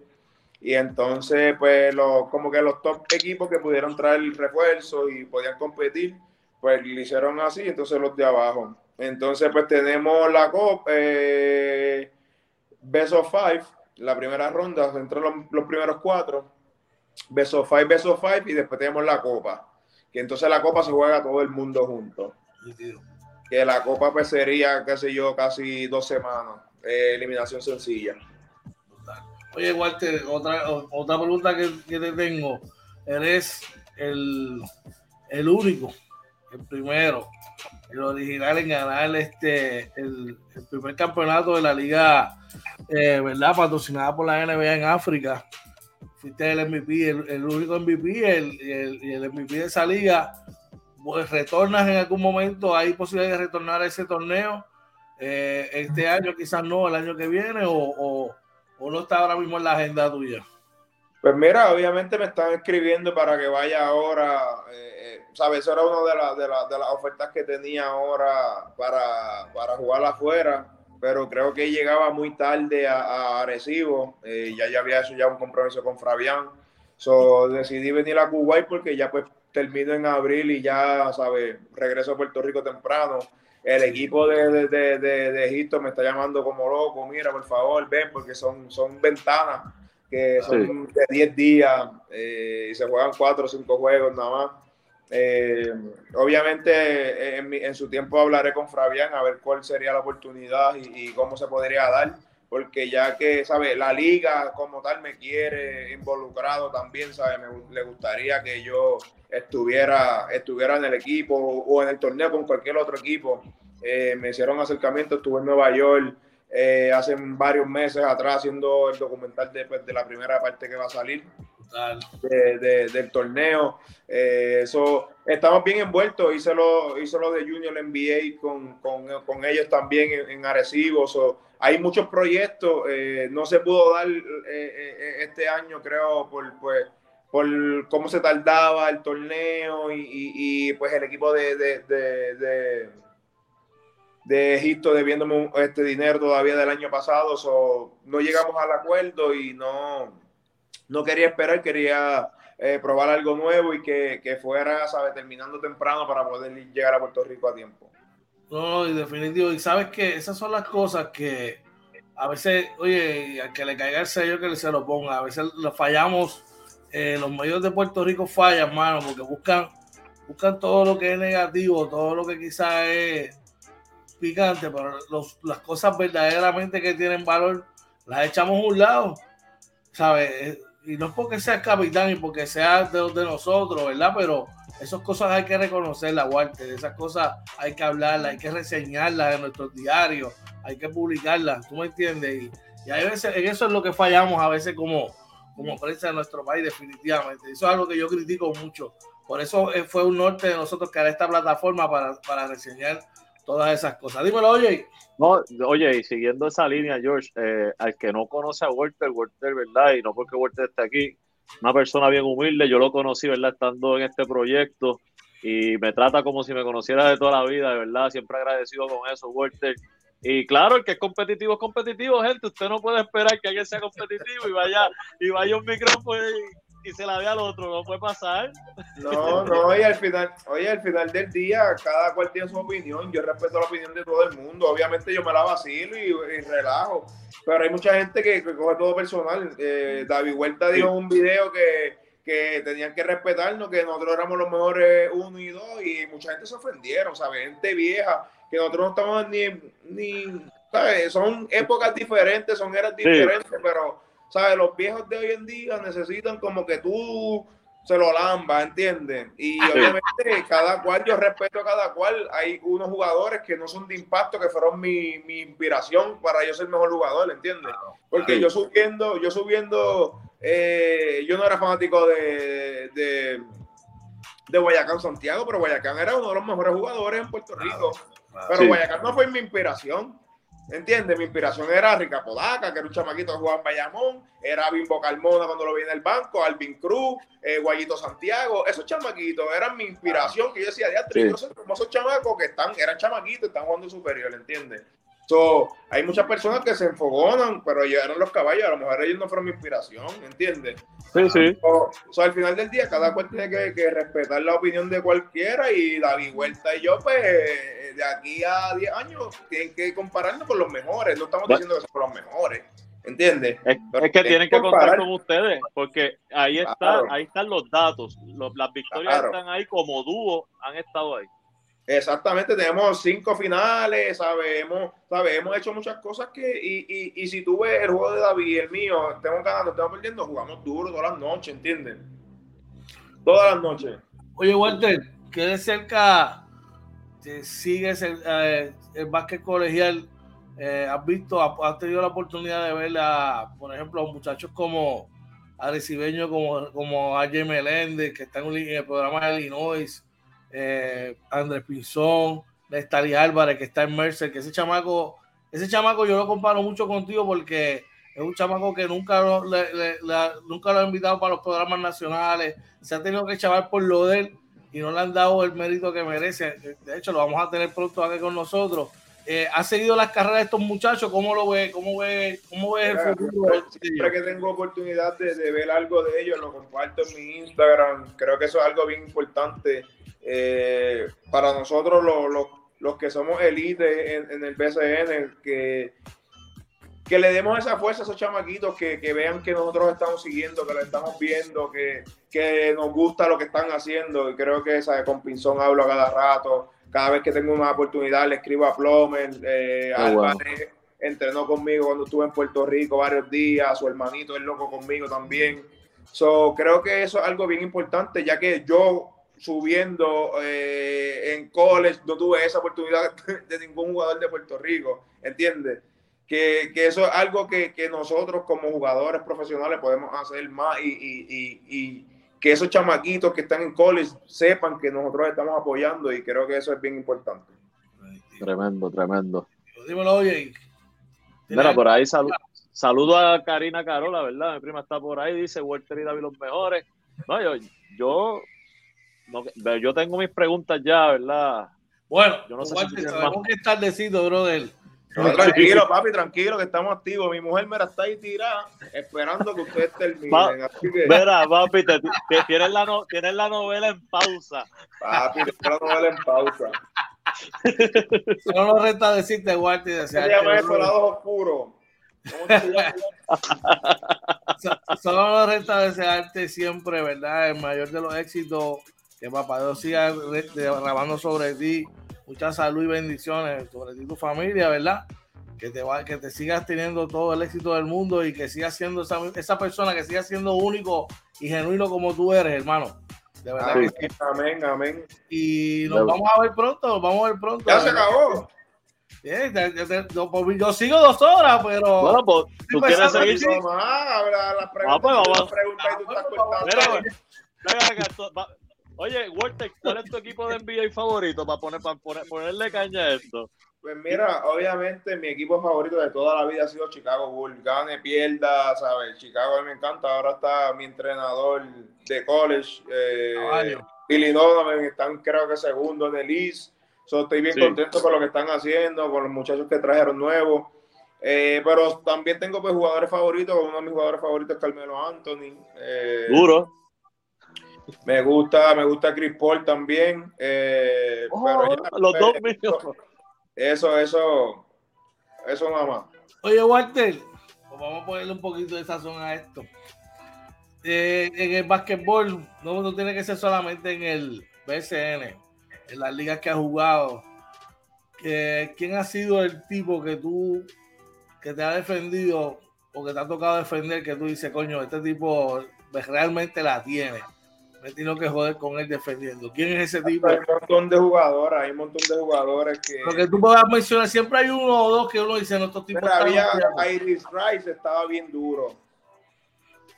Y entonces, pues, los, como que los top equipos que pudieron traer el refuerzo y podían competir, pues lo hicieron así, entonces los de abajo. Entonces, pues tenemos la Copa, eh, Best of Five, la primera ronda, entre los, los primeros cuatro. Best of Five, Best of Five, y después tenemos la Copa. Que entonces la Copa se juega todo el mundo junto. Que la Copa, pues sería, qué sé yo, casi dos semanas eh, eliminación sencilla. Oye, Walter, otra, otra pregunta que, te tengo. Eres el, el único, el primero, el original en ganar este el, primer campeonato de la liga, eh, ¿verdad? Patrocinada por la NBA en África. Fuiste el MVP, el, único MVP, el, el, el MVP de esa liga. Pues, retornas en algún momento, hay posibilidad de retornar a ese torneo. Eh, este año quizás no, el año que viene, o, o, no está ahora mismo en la agenda tuya. Pues mira, obviamente me están escribiendo para que vaya ahora, eh, eh, ¿sabes? Eso era una de, de, de, las ofertas que tenía ahora para, para jugar afuera, pero creo que llegaba muy tarde a, a ya, ya había hecho ya un compromiso con Fabián, so, decidí venir a Kuwait porque ya pues termino en abril y ya, ¿sabes? Regreso a Puerto Rico temprano. El equipo de, de, de, Egipto me está llamando como loco, mira, por favor, ven, porque son, son ventanas que son de 10 días eh, y se juegan 4 o 5 juegos nada más. Eh, obviamente en, en, su tiempo hablaré con Fabián a ver cuál sería la oportunidad y, y cómo se podría dar porque ya que, ¿sabe? La liga como tal me quiere involucrado también, ¿sabe? Me, le gustaría que yo estuviera, estuviera en el equipo o en el torneo con cualquier otro equipo. Eh, me hicieron acercamiento, estuve en Nueva York eh, hace varios meses atrás haciendo el documental de, pues, de la primera parte que va a salir de, del torneo. Eh, eso, estamos bien envueltos. Hice lo, hice lo de Junior NBA con, con, con ellos también en, en Arecibo. Hay muchos proyectos. Eh, no se pudo dar eh, este año, creo, por, pues, por cómo se tardaba el torneo y, pues el equipo de, de, de, Egipto debiéndome este dinero todavía del año pasado. no llegamos al acuerdo y no no quería esperar, quería eh, probar algo nuevo y que, que fuera, ¿sabes? Terminando temprano para poder llegar a Puerto Rico a tiempo. No, y definitivo. Y sabes que esas son las cosas que a veces, oye, a que le caiga el sello que se lo ponga. A veces lo fallamos. Eh, los medios de Puerto Rico fallan, mano, porque buscan, buscan todo lo que es negativo, todo lo que quizás es picante, pero las cosas verdaderamente que tienen valor las echamos a un lado. ¿Sabes? y no es porque sea capitán y porque sea de, de nosotros, ¿verdad? Pero esas cosas hay que reconocerlas, Walter. Esas cosas hay que hablarlas, hay que reseñarlas en nuestros diarios, hay que publicarlas, ¿tú me entiendes? Y, y a veces, en eso es lo que fallamos a veces como, como prensa de nuestro país, definitivamente. Eso es algo que yo critico mucho. Por eso eh, fue un norte de nosotros crear esta plataforma para, para reseñar todas esas cosas. Dímelo, oye. No, oye, y siguiendo esa línea, George, eh, al que no conoce a Walter, Walter, ¿verdad? Y no porque Walter esté aquí, una persona bien humilde, yo lo conocí, ¿verdad? Estando en este proyecto y me trata como si me conociera de toda la vida, de verdad, siempre agradecido con eso, Walter. Y claro, el que es competitivo es competitivo, gente. Usted no puede esperar que alguien sea competitivo y vaya y vaya un micrófono y se la ve al otro, no puede pasar. No, no, y al final, oye, al final del día, cada cual tiene su opinión. Yo respeto la opinión de todo el mundo. Obviamente yo me la vacilo y, relajo. Pero hay mucha gente que, coge todo personal. Eh, David Huerta dijo en un video que, que tenían que respetarnos, que nosotros éramos los mejores uno y dos, y mucha gente se ofendieron, ¿sabes? Gente vieja, que nosotros no estamos ni, ni ¿sabes? Son épocas diferentes, son eras diferentes, pero ¿sabes? Los viejos de hoy en día necesitan como que tú se lo lamba, ¿entiendes? Y obviamente cada cual, yo respeto a cada cual. Hay unos jugadores que no son de impacto, que fueron mi, mi inspiración para yo ser mejor jugador, ¿entiendes? Porque yo subiendo, yo subiendo, eh, yo no era fanático de, de, de, Guayacán Santiago, pero Guayacán era uno de los mejores jugadores en Puerto Rico. Pero Guayacán no fue mi inspiración. ¿Entiendes? Mi inspiración era Rica Podaca, que era un chamaquito que jugaba en Bayamón, era Bimbo Carmona cuando lo vi en el banco, Alvin Cruz, eh, Guayito Santiago, esos chamaquitos eran mi inspiración, que yo decía, sé cómo esos chamacos que están, eran chamaquitos, están jugando superior, ¿entiendes? So, hay muchas personas que se enfogonan, pero ellos eran los caballos, a lo mejor ellos no fueron mi inspiración, ¿entiendes? Sí, sí. So, al final del día, cada cual tiene que, respetar la opinión de cualquiera y David Vuelta y yo, pues, de aquí a 10 años, tienen que compararnos con los mejores. No estamos diciendo que son los mejores, ¿entiendes? Es, que tienen que contar con ustedes, porque ahí, está, ahí están los datos. las victorias están ahí como dúo, han estado ahí. Exactamente, tenemos cinco finales, sabemos, sabemos, hemos hecho muchas cosas que, y, y, y, si tú ves el juego de David y el mío, estamos ganando, estamos perdiendo, jugamos duro todas las noches, ¿entiendes? Todas las noches. Oye, Walter, ¿qué de cerca sigues el, eh, el básquet colegial? Eh, ¿Has visto, has, tenido la oportunidad de ver, a, por ejemplo, a muchachos como Arecibeño, como, como AJ Meléndez, que están en el programa de Illinois? Eh, Andrés Pinzón, Nestali Álvarez, que está en Mercer, que ese chamaco, ese chamaco yo lo comparo mucho contigo porque es un chamaco que nunca lo, le, le, nunca lo ha invitado para los programas nacionales, se ha tenido que chavar por lo de él y no le han dado el mérito que merece. De hecho, lo vamos a tener pronto aquí con nosotros. Eh, ¿Ha seguido las carreras de estos muchachos? ¿Cómo lo ve? ¿Cómo ve, cómo ve el futuro? Siempre que tengo oportunidad de, de, ver algo de ellos, lo comparto en mi Instagram. Creo que eso es algo bien importante eh, para nosotros los, los, los, que somos elite en, en, el BCN, que, que le demos esa fuerza a esos chamaquitos, que, que vean que nosotros estamos siguiendo, que lo estamos viendo, que, que nos gusta lo que están haciendo. Y creo que esa, con Pinzón hablo a cada rato. Cada vez que tengo una oportunidad le escribo a Plomer, eh, oh, Álvarez, wow. entrenó conmigo cuando estuve en Puerto Rico varios días, su hermanito es loco conmigo también. So, creo que eso es algo bien importante, ya que yo subiendo eh, en college, no tuve esa oportunidad de ningún jugador de Puerto Rico, ¿entiendes? Que, que, eso es algo que, que, nosotros como jugadores profesionales podemos hacer más y, y, y, y, que esos chamaquitos que están en college sepan que nosotros estamos apoyando y creo que eso es bien importante. Tremendo, tremendo. Dímelo, oye. Mira, por ahí sal, saludo a Karina Carola, ¿verdad? Mi prima está por ahí, dice Walter y David los mejores. No, yo, yo no, yo tengo mis preguntas ya, ¿verdad? Bueno, yo no sé si sabemos que es tardecito, brother. No, tranquilo, papi, tranquilo, que estamos activos. Mi mujer me la está ahí tirada, esperando que ustedes terminen. Pa así que... Mira, papi, te, te, tienes, la no, tienes la novela en pausa. Papi, tienes la novela en pausa. Solo nos resta decirte, Walter, y desearte. Se llama eso, lado oscuro. Solo nos resta desearte siempre, ¿verdad? El mayor de los éxitos que papá Dios siga derramando sobre ti mucha salud y bendiciones sobre ti y tu familia, ¿verdad? Que te, va, que te sigas teniendo todo el éxito del mundo y que sigas siendo esa, esa persona que siga siendo único y genuino como tú eres, hermano. De verdad amén, que sí. amén, amén. Y nos vamos a ver pronto, nos vamos a ver pronto. Ya se acabó. Bien, te, yo, yo, sigo dos horas, pero. Bueno, pues tú quieres seguir. Sí. Vamos a hablar las preguntas. Ah, pues, vamos. Las preguntas y tú estás cortando. Mira, Oye, Walter, ¿cuál es tu equipo de NBA favorito para, poner, para poner, ponerle caña a esto? Pues mira, obviamente mi equipo favorito de toda la vida ha sido Chicago Bulls. Gane, pierda, ¿sabes? Chicago a mí me encanta. Ahora está mi entrenador de college, eh, Billy Donovan, están creo que segundo en el East. So, estoy bien sí. contento con lo que están haciendo, con los muchachos que trajeron nuevos. Eh, pero también tengo pues, jugadores favoritos. Uno de mis jugadores favoritos es Carmelo Anthony. Eh, Duro. Me gusta, me gusta Chris Paul también. Eh, oh, pero ya, los dos míos. Eso, eso, eso nada más. Oye, Walter, pues vamos a ponerle un poquito de sazón a esto. Eh, en el básquetbol, no, no tiene que ser solamente en el BCN, en las ligas que has jugado. Eh, ¿Quién ha sido el tipo que tú, que te ha defendido o que te ha tocado defender, que tú dices, coño, este tipo realmente la tiene? Me tengo que joder con él defendiendo. ¿Quién es ese tipo? Hay un montón de jugadores, hay un montón de jugadores que. Porque tú puedas mencionar, siempre hay uno o dos que uno dice, no, estos tipos. Pero había Iris Rice, estaba bien duro.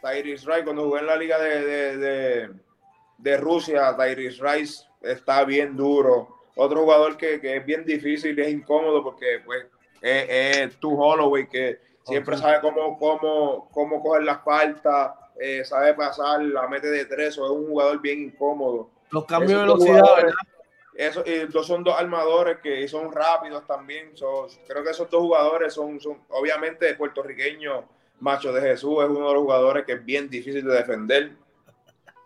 Tyrese Rice, cuando jugué en la liga de, de, de, de Rusia, Tyrese Rice está bien duro. Otro jugador que, que es bien difícil y es incómodo porque pues, es, es Tu Holloway, que siempre okay. sabe cómo, cómo, cómo coger las faltas eh, sabe pasar, la mete de tres, o es un jugador bien incómodo. Los cambios de velocidad, ¿verdad? Eso, dos son dos armadores que son rápidos también. So, creo que esos dos jugadores son, son obviamente puertorriqueño Macho de Jesús es uno de los jugadores que es bien difícil de defender.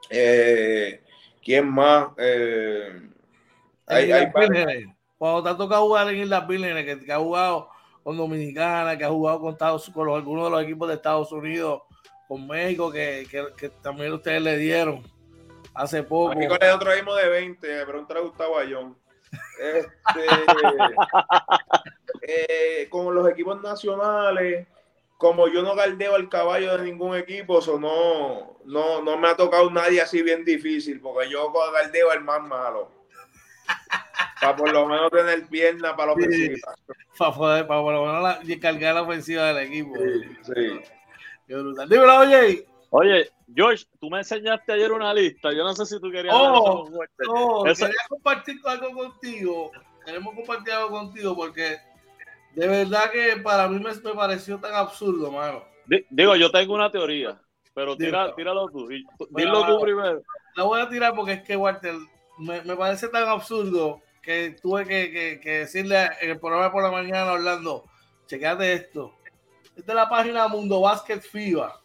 Eh, ¿Quién más? Eh, hay, hay Cuando te ha tocado jugar en Islas Vírgenes, que, que, ha jugado con Dominicana, que ha jugado con, Estados, con los, algunos de los equipos de Estados Unidos, con México que, que, que, también ustedes le dieron hace poco. México le dio otro mismo de 20, pregúntale a Gustavo Ayón. Este, eh, con los equipos nacionales, como yo no galdeo al caballo de ningún equipo, eso no, no, no me ha tocado nadie así bien difícil, porque yo galdeo el más malo. Para por lo menos tener pierna para la ofensiva. Para, poder, para por lo menos la, cargar la ofensiva del equipo. Sí, Qué brutal. Dímelo, oye. Oye, George, tú me enseñaste ayer una lista. Yo no sé si tú querías. Oh, no, quería compartir algo contigo. Queremos compartir algo contigo porque de verdad que para mí me, me pareció tan absurdo, mano. Digo, yo tengo una teoría, pero tira, tíralo tú. Dilo tú primero. La voy a tirar porque es que, Walter, me, me parece tan absurdo que tuve que, que, que, decirle en el programa por la mañana, Orlando, checate esto. Esta es la página Mundo Basket FIBA.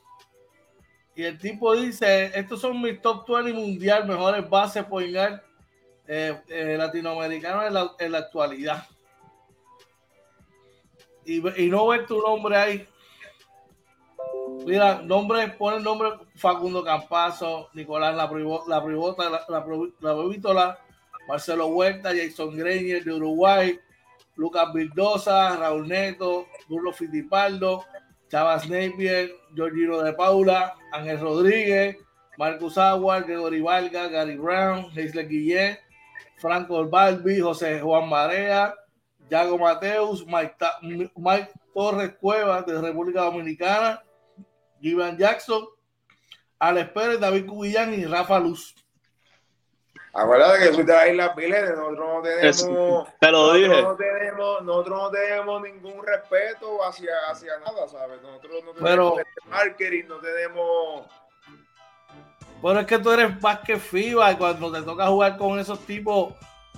Y el tipo dice, estos son mis top 20 mundial, mejores bases por eh, eh, latinoamericanos en la, en la actualidad. Y, y, no ver tu nombre ahí. Mira, nombre, pone el nombre Facundo Campazo, Nicolás La, la Privota, la, la, la Marcelo Huerta, Jason Greiner de Uruguay, Lucas Vildosa, Raúl Neto, Durlo Fitipaldo, Chavas Napier, Georgino de Paula, Ángel Rodríguez, Marcus Aguar, Gregory Valga, Gary Brown, Heisler Guillén, Franco Balbi, José Juan Marea, Yago Mateus, Mike, Torres Cuevas de República Dominicana, Ivan Jackson, Alex Pérez, David Cubillán y Rafa Luz. Acuérdate que soy de la isla Vélez, nosotros no tenemos. te lo dije. No tenemos, nosotros no tenemos ningún respeto hacia, hacia nada, ¿sabes? Nosotros no tenemos marketing, no tenemos. Pero es que tú eres más que FIBA y cuando te toca jugar con esos tipos,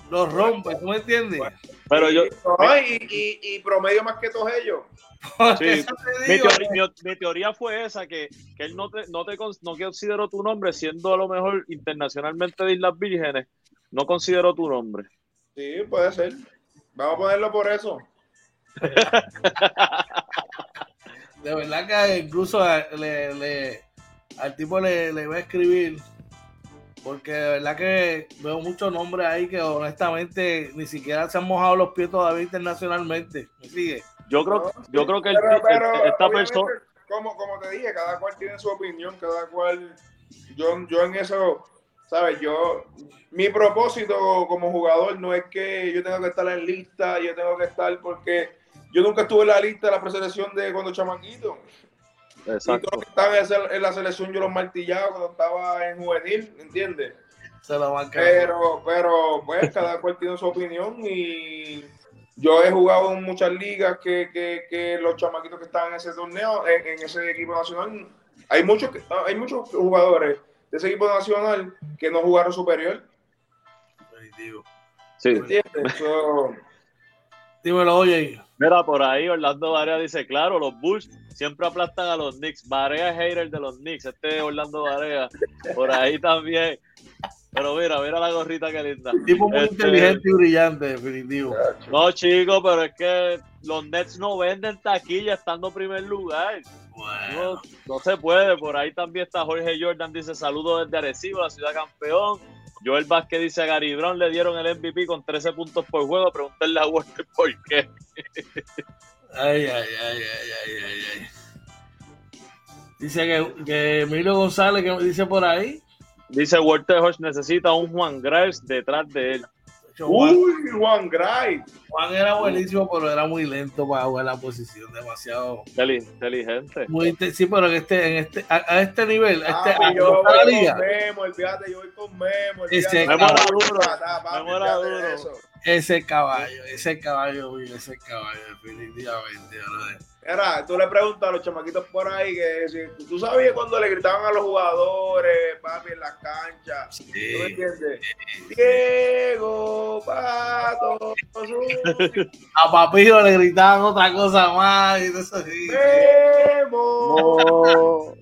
los rompes, ¿tú me entiendes? Pero yo. y, y, y promedio más que todos ellos. Sí. Mi, teoría, fue esa, que, que él no te, no te no consideró tu nombre, siendo a lo mejor internacionalmente de Islas Vírgenes, no consideró tu nombre. Sí, puede ser. Vamos a ponerlo por eso. de verdad que incluso le, le, al tipo le, le voy a escribir porque de verdad que veo muchos nombres ahí que honestamente ni siquiera se han mojado los pies todavía internacionalmente. ¿Me sigue? Yo creo, yo creo que esta persona. Como, como te dije, cada cual tiene su opinión, cada cual. Yo, yo en eso, ¿sabes? Yo. Mi propósito como jugador no es que yo tenga que estar en lista, yo tengo que estar porque yo nunca estuve en la lista de la preselección de cuando chamaquito. Exacto. Y todos que estaban en la selección yo los martillaba cuando estaba en juvenil, ¿entiendes? Se lo pero, pero, pues, cada cual tiene su opinión y yo he jugado en muchas ligas que, que, que los chamaquitos que estaban en ese torneo, en, ese equipo nacional, hay muchos, hay muchos jugadores de ese equipo nacional que no jugaron superior. Sí. ¿Entiendes? Dímelo, oye. Mira, por ahí Orlando Varea dice, claro, los Bulls siempre aplastan a los Knicks. Varea es hater de los Knicks, este Orlando Varea. Por ahí también. Pero mira, mira la gorrita que linda. Tipo muy este, inteligente y brillante, definitivo. No, chicos, pero es que los Nets no venden taquilla estando en primer lugar. No, no, se puede. Por ahí también está Jorge Jordan, dice saludos desde Arecibo, la ciudad campeón. Joel Vázquez dice a Gary Brown le dieron el MVP con 13 puntos por juego. Pregúntenle a Walter por qué. ay, ay, ay, ay, ay, ay. Dice que, que Emilio González, que dice por ahí, Dice Walter Hodge necesita un Juan Grimes detrás de él. Uy, Juan Grimes. Juan era buenísimo, pero era muy lento para jugar la posición, demasiado inteligente. Muy sí, pero en este, en este, a, este nivel, a este, ah, yo voy con Memo, olvídate, yo voy con Memo. Ese Memo era duro, Memo era duro. Ese caballo, ese caballo, ese caballo, definitivamente. Era, tú le preguntas a los chamaquitos por ahí que si tú sabías cuando le gritaban a los jugadores, papi, en las canchas. Sí, ¿Tú me entiendes? Diego, pato, A Papiro le gritaban otra cosa más y eso así. Memo.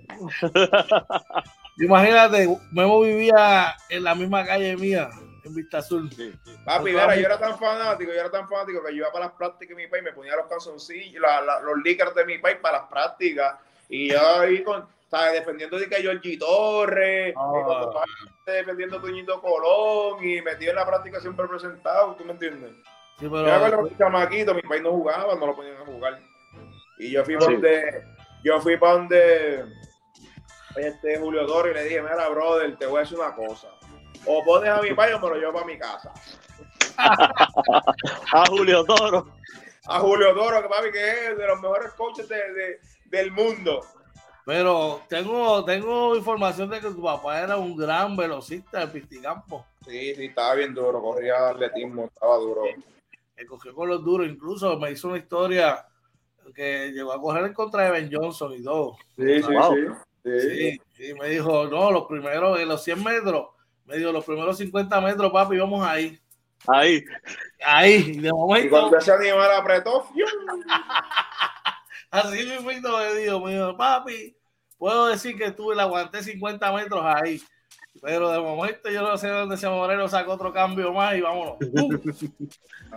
Imagínate, Memo vivía en la misma calle mía en Vista Azul. Papi, mira, yo era tan fanático, yo era tan fanático que yo iba para las prácticas de mi país, me ponía los calzoncillos, los lickers de mi país para las prácticas. Y yo ahí con, ¿sabes? Defendiendo de que Georgie Torres, Ah. defendiendo Toñito Colón y metido en la práctica siempre presentado, ¿tú me entiendes? Sí, Yo pero que un chamaquito, mi país no jugaba, no lo ponían a jugar. Y yo fui Sí. para donde, yo fui para donde este Julio Torres y le dije, mira, brother, te voy a decir una cosa. O pones a mi país o me lo llevo para mi casa. A Julio Toro. A Julio Toro, que papi, que es de los mejores coaches de- de- del mundo. Pero tengo, tengo información de que tu papá era un gran velocista de pisticampo. Sí, sí, estaba bien duro, corría atletismo, estaba duro. Que cogió con los duros. Incluso me hizo una historia que llegó a correr en contra de Ben Johnson y todo. Sí, sí, Wow. sí. sí. Sí, y me dijo, no, los primeros, en los 100 metros, me dijo, los primeros 50 metros, papi, vamos ahí. Ahí. Ahí, y de Y momento, cuando ese animal apretó, así mismo me dijo, me dijo, papi, puedo decir que tuve, le aguanté 50 metros ahí. Pero de momento yo no sé dónde ese Moreno sacó otro cambio más y vámonos.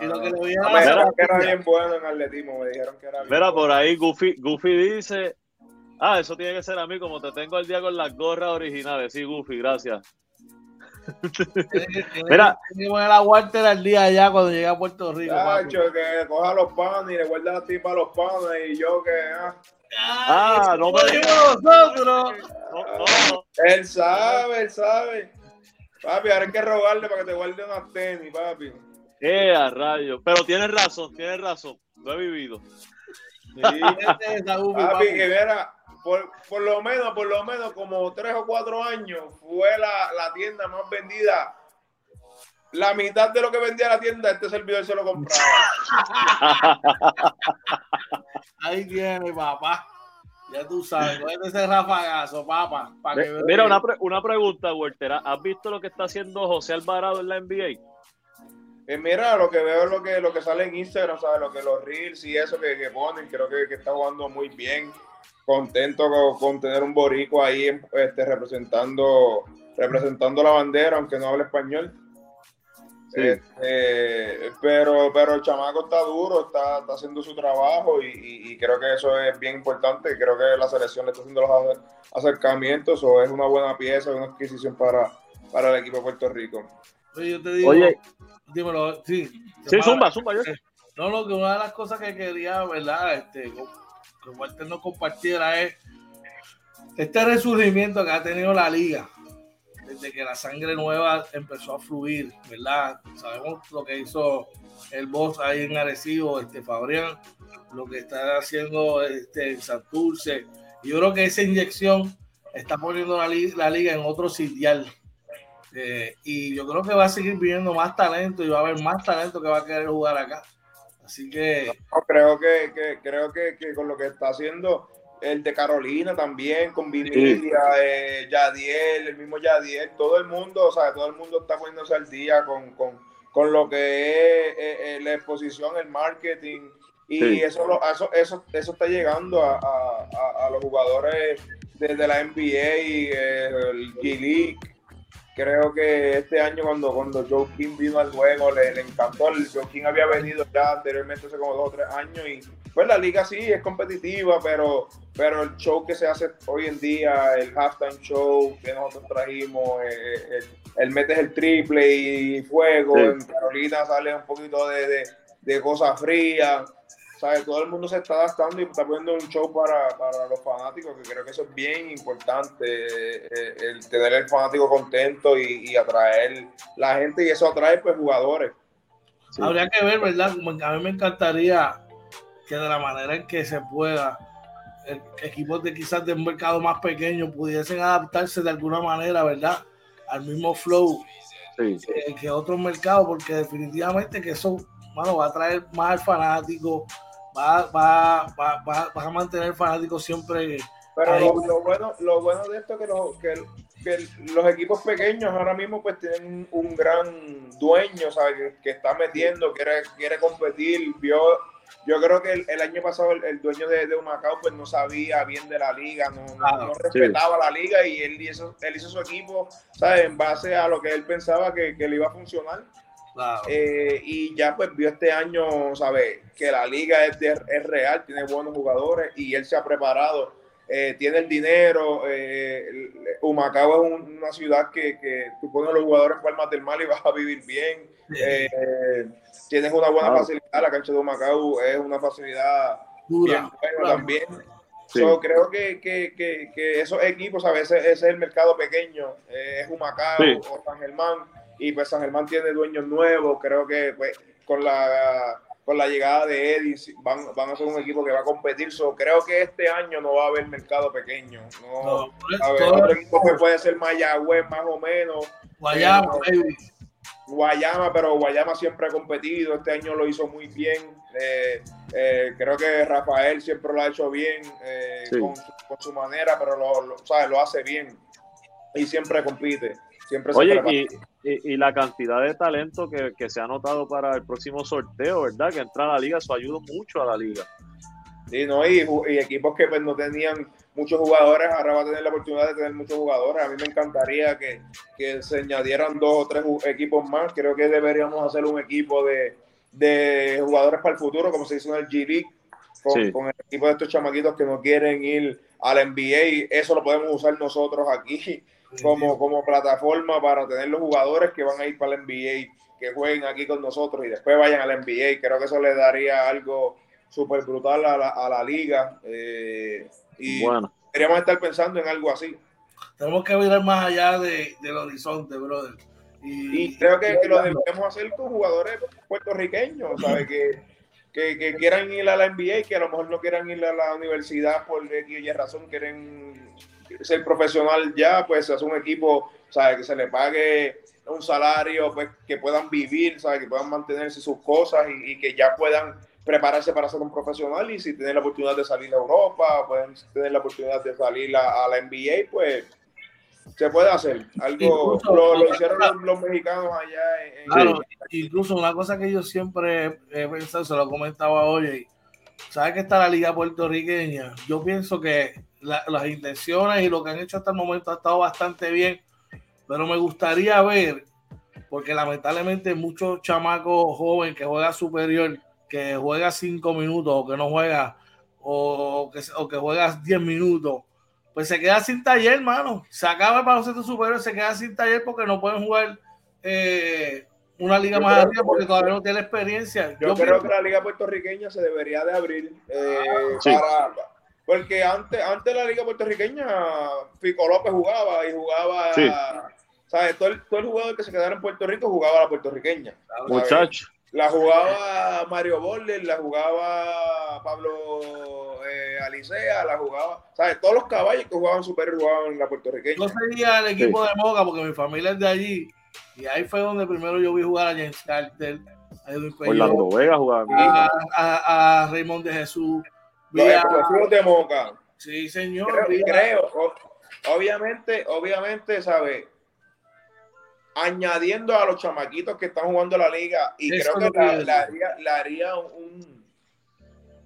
Y lo que le vi era me la dijeron que era bien bueno en atletismo, me dijeron que era bien Mira, bueno. por ahí Goofy, Goofy dice. Ah, eso tiene que ser a mí, como te tengo al día con las gorras originales. Sí, Goofy, gracias. Mira. poner la Walter al día allá cuando llegue a Puerto Rico. papi. Chacho, que coja los panes y le guarda la tipa a los panes y yo que... ah. Ah, no me dijimos nosotros. No, no, no. Él sabe, él sabe. Papi, ahora hay que rogarle para que te guarde unas tenis, papi. Eh, a rayos. Pero tienes razón, tienes razón. Lo he vivido. Sí. Papi, que mira, por, por lo menos, por lo menos como tres o cuatro años fue la, la tienda más vendida. La mitad de lo que vendía la tienda, este servidor se lo compraba. Ahí tiene, papá. Ya tú sabes, cógete ese rafagazo, papá. para que. Mira, una, pre- una pregunta, Walter. ¿Has visto lo que está haciendo José Alvarado en la NBA? Eh, mira, lo que veo es lo que, lo que sale en Instagram, ¿sabes? Lo que los reels y eso que, que ponen, creo que, que está jugando muy bien. Contento con, con tener un borico ahí este, representando, representando la bandera, aunque no hable español. Sí. Este, pero, pero el chamaco está duro, está, está haciendo su trabajo y, y- y creo que eso es bien importante. Creo que la selección le está haciendo los acer- acercamientos o es una buena pieza, una adquisición para, para el equipo de Puerto Rico. Oye, yo te digo, Oye, dímelo, sí. sí, zumba, zumba. Yo. No, no, que una de las cosas que quería, ¿verdad? Este, que Walter nos compartiera es este resurgimiento que ha tenido la liga desde que la sangre nueva empezó a fluir, ¿verdad? Sabemos lo que hizo el boss ahí en Arecibo, este Fabrián, lo que está haciendo este en Santurce. Yo creo que esa inyección está poniendo la liga en otro sitial. Eh, y yo creo que va a seguir viniendo más talento y va a haber más talento que va a querer jugar acá. Así que No, creo que, que- creo que, que con lo que está haciendo el de Carolina también, con Vinilia, eh, Yadiel, el mismo Yadiel, todo el mundo, o sea, todo el mundo está poniéndose al día con, con, con lo que es eh, eh, la exposición, el marketing, y Sí. eso, lo- eso, eso, eso está llegando a, a- los jugadores desde la NBA y el G-League. Creo que este año cuando, cuando Joe King vino al juego le, le encantó. El Joe King había venido ya anteriormente hace como dos o tres años y pues la liga sí es competitiva, pero, pero el show que se hace hoy en día, el halftime show que nosotros trajimos, eh, el, el metes el triple y fuego, Sí. en Carolina sale un poquito de, de, de cosas frías. ¿Sabes? Todo el mundo se está adaptando y está poniendo un show para, para los fanáticos, que creo que eso es bien importante, eh, el tener el fanático contento y, y atraer la gente, y eso atrae pues jugadores. Sí. habría que ver, ¿verdad? A mí me encantaría que de la manera en que se pueda, el- equipos de quizás de un mercado más pequeño pudiesen adaptarse de alguna manera, ¿verdad? Al mismo flow Sí. que, que otros mercados, porque definitivamente que eso, mano, va a traer más al fanático, va, va, va, va, va a mantener el fanático siempre. Pero lo, lo bueno, lo bueno de esto es que, lo- que, que los equipos pequeños ahora mismo pues tienen un gran dueño, ¿sabes? Que, que está metiendo, quiere, quiere competir, vio... Yo creo que el, el año pasado el, el dueño de, de Humacao pues no sabía bien de la liga, no, no respetaba la liga y él hizo, él hizo su equipo, ¿sabes? En base a lo que él pensaba que, que le iba a funcionar. Claro. Eh, y ya pues vio este año, ¿sabes? Que la liga es, de- es real, tiene buenos jugadores y él se ha preparado eh, tiene el dinero. Eh, Humacao es una ciudad que, que, tú pones a los jugadores en Palmas del Mar y vas a vivir bien. Eh, tienes una buena facilidad. La cancha de Humacao es una facilidad bien buena también. creo que, que, que, esos equipos, a veces ese es el mercado pequeño, es Humacao o San Germán, y pues San Germán tiene dueños nuevos. Creo que pues, con la con la llegada de Eddie van, van a ser un equipo que va a competir. So, creo que este año no va a haber mercado pequeño. No, a ver, otro equipo que puede ser Mayagüez más o menos. Guayama, Guayama, pero Guayama siempre ha competido. Este año lo hizo muy bien. Eh, eh, creo que Rafael siempre lo ha hecho bien eh, con, con, su manera, pero lo, lo, lo hace bien y siempre compite. Siempre Oye, y, y, la cantidad de talento que, que, se ha notado para el próximo sorteo, ¿verdad? Que entra a la liga, eso ayuda mucho a la liga. Sí, ¿no? Y, y equipos que pues, no tenían muchos jugadores, ahora va a tener la oportunidad de tener muchos jugadores. A mí me encantaría que, que se añadieran dos o tres equipos más. Creo que deberíamos hacer un equipo de, de jugadores para el futuro, como se hizo en el G-League, con, con, el equipo de estos chamaquitos que no quieren ir al NBA. Eso lo podemos usar nosotros aquí como, como plataforma para tener los jugadores que van a ir para el NBA, que jueguen aquí con nosotros y después vayan al NBA. Creo que eso le daría algo súper brutal a la, a la liga. Eh, y bueno. deberíamos estar pensando en algo así. Tenemos que mirar más allá de, del horizonte, brother. Y, creo que, lo debemos hacer con jugadores puertorriqueños, ¿sabes? Que, que, que, quieran ir a la NBA, que a lo mejor no quieran ir a la universidad por X y razón, quieren ser profesional ya, pues es un equipo, ¿sabe? Que se le pague un salario, pues que puedan vivir, ¿sabe? Que puedan mantenerse sus cosas y, que ya puedan prepararse para ser un profesional y si tienen la oportunidad de salir a Europa, pueden tener la oportunidad de salir a, la NBA, pues se puede hacer. Algo lo, hicieron los, mexicanos allá. En, claro, incluso una cosa que yo siempre he pensado, se lo comentaba hoy, ¿sabes que está la liga puertorriqueña? Yo pienso que las intenciones y lo que han hecho hasta el momento ha estado bastante bien, pero me gustaría ver, porque lamentablemente muchos chamacos jóvenes que juega superior, que juega cinco minutos o que no juega, o que, o que juega 10 minutos, pues se queda sin taller, hermano. Se acaba el baloncesto superior, se queda sin taller porque no pueden jugar eh, una liga más arriba porque todavía no tiene experiencia. Yo, creo que la liga puertorriqueña se debería de abrir eh, para porque antes, antes la liga puertorriqueña, Fico López jugaba y jugaba, ¿sabes? Todo el, todo el, jugador que se quedara en Puerto Rico jugaba a la puertorriqueña. Muchacho. La jugaba Mario Borler, la jugaba Pablo eh, Alicea, la jugaba, ¿sabes? Todos los caballos que jugaban super jugaban en la puertorriqueña. Yo seguía el equipo de Moca porque mi familia es de allí. Y ahí fue donde primero yo vi jugar a James Carter, a Edwin Orlando Vega jugaba. A, a, a Raymond de Jesús los explosivos de Moca. Sí, señor. Creo, obviamente, obviamente, ¿sabe? Añadiendo a los chamaquitos que están jugando la liga, y creo que la, la, haría, un,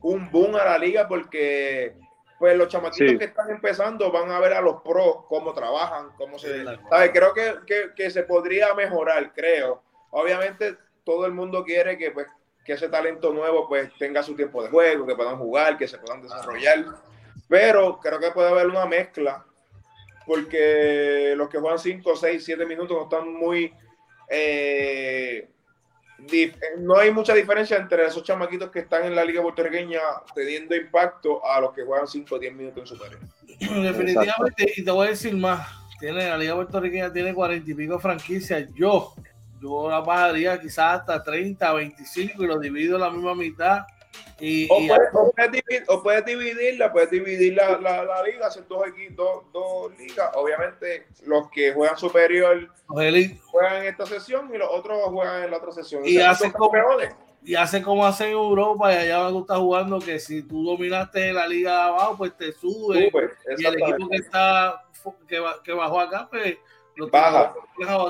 un boom a la liga porque pues los chamaquitos que están empezando van a ver a los pros cómo trabajan, cómo se... ¿sabe? Creo que, que, que, se podría mejorar, creo. Obviamente todo el mundo quiere que pues que ese talento nuevo pues tenga su tiempo de juego, que puedan jugar, que se puedan desarrollar. Pero creo que puede haber una mezcla, porque los que juegan 5, 6, 7 minutos no están muy... Eh, no hay mucha diferencia entre esos chamaquitos que están en la liga puertorriqueña teniendo impacto a los que juegan 5 o 10 minutos en superior. Definitivamente, y te voy a decir más, tiene, la liga puertorriqueña tiene 40 y pico franquicias. Yo yo la bajaría quizás hasta 30, 25 y lo divido en la misma mitad. Y, o, puedes, dividir, o, puedes, dividirla, puedes dividir la, la, la liga, hacer dos, dos, dos, ligas. Obviamente, los que juegan superior juegan en esta sesión y los otros juegan en la otra sesión. Y, hace como, y hace como hacen en Europa y allá tú estás jugando que si tú dominaste la liga de abajo, pues te sube. y el equipo que está que, que bajó acá, pues Baja.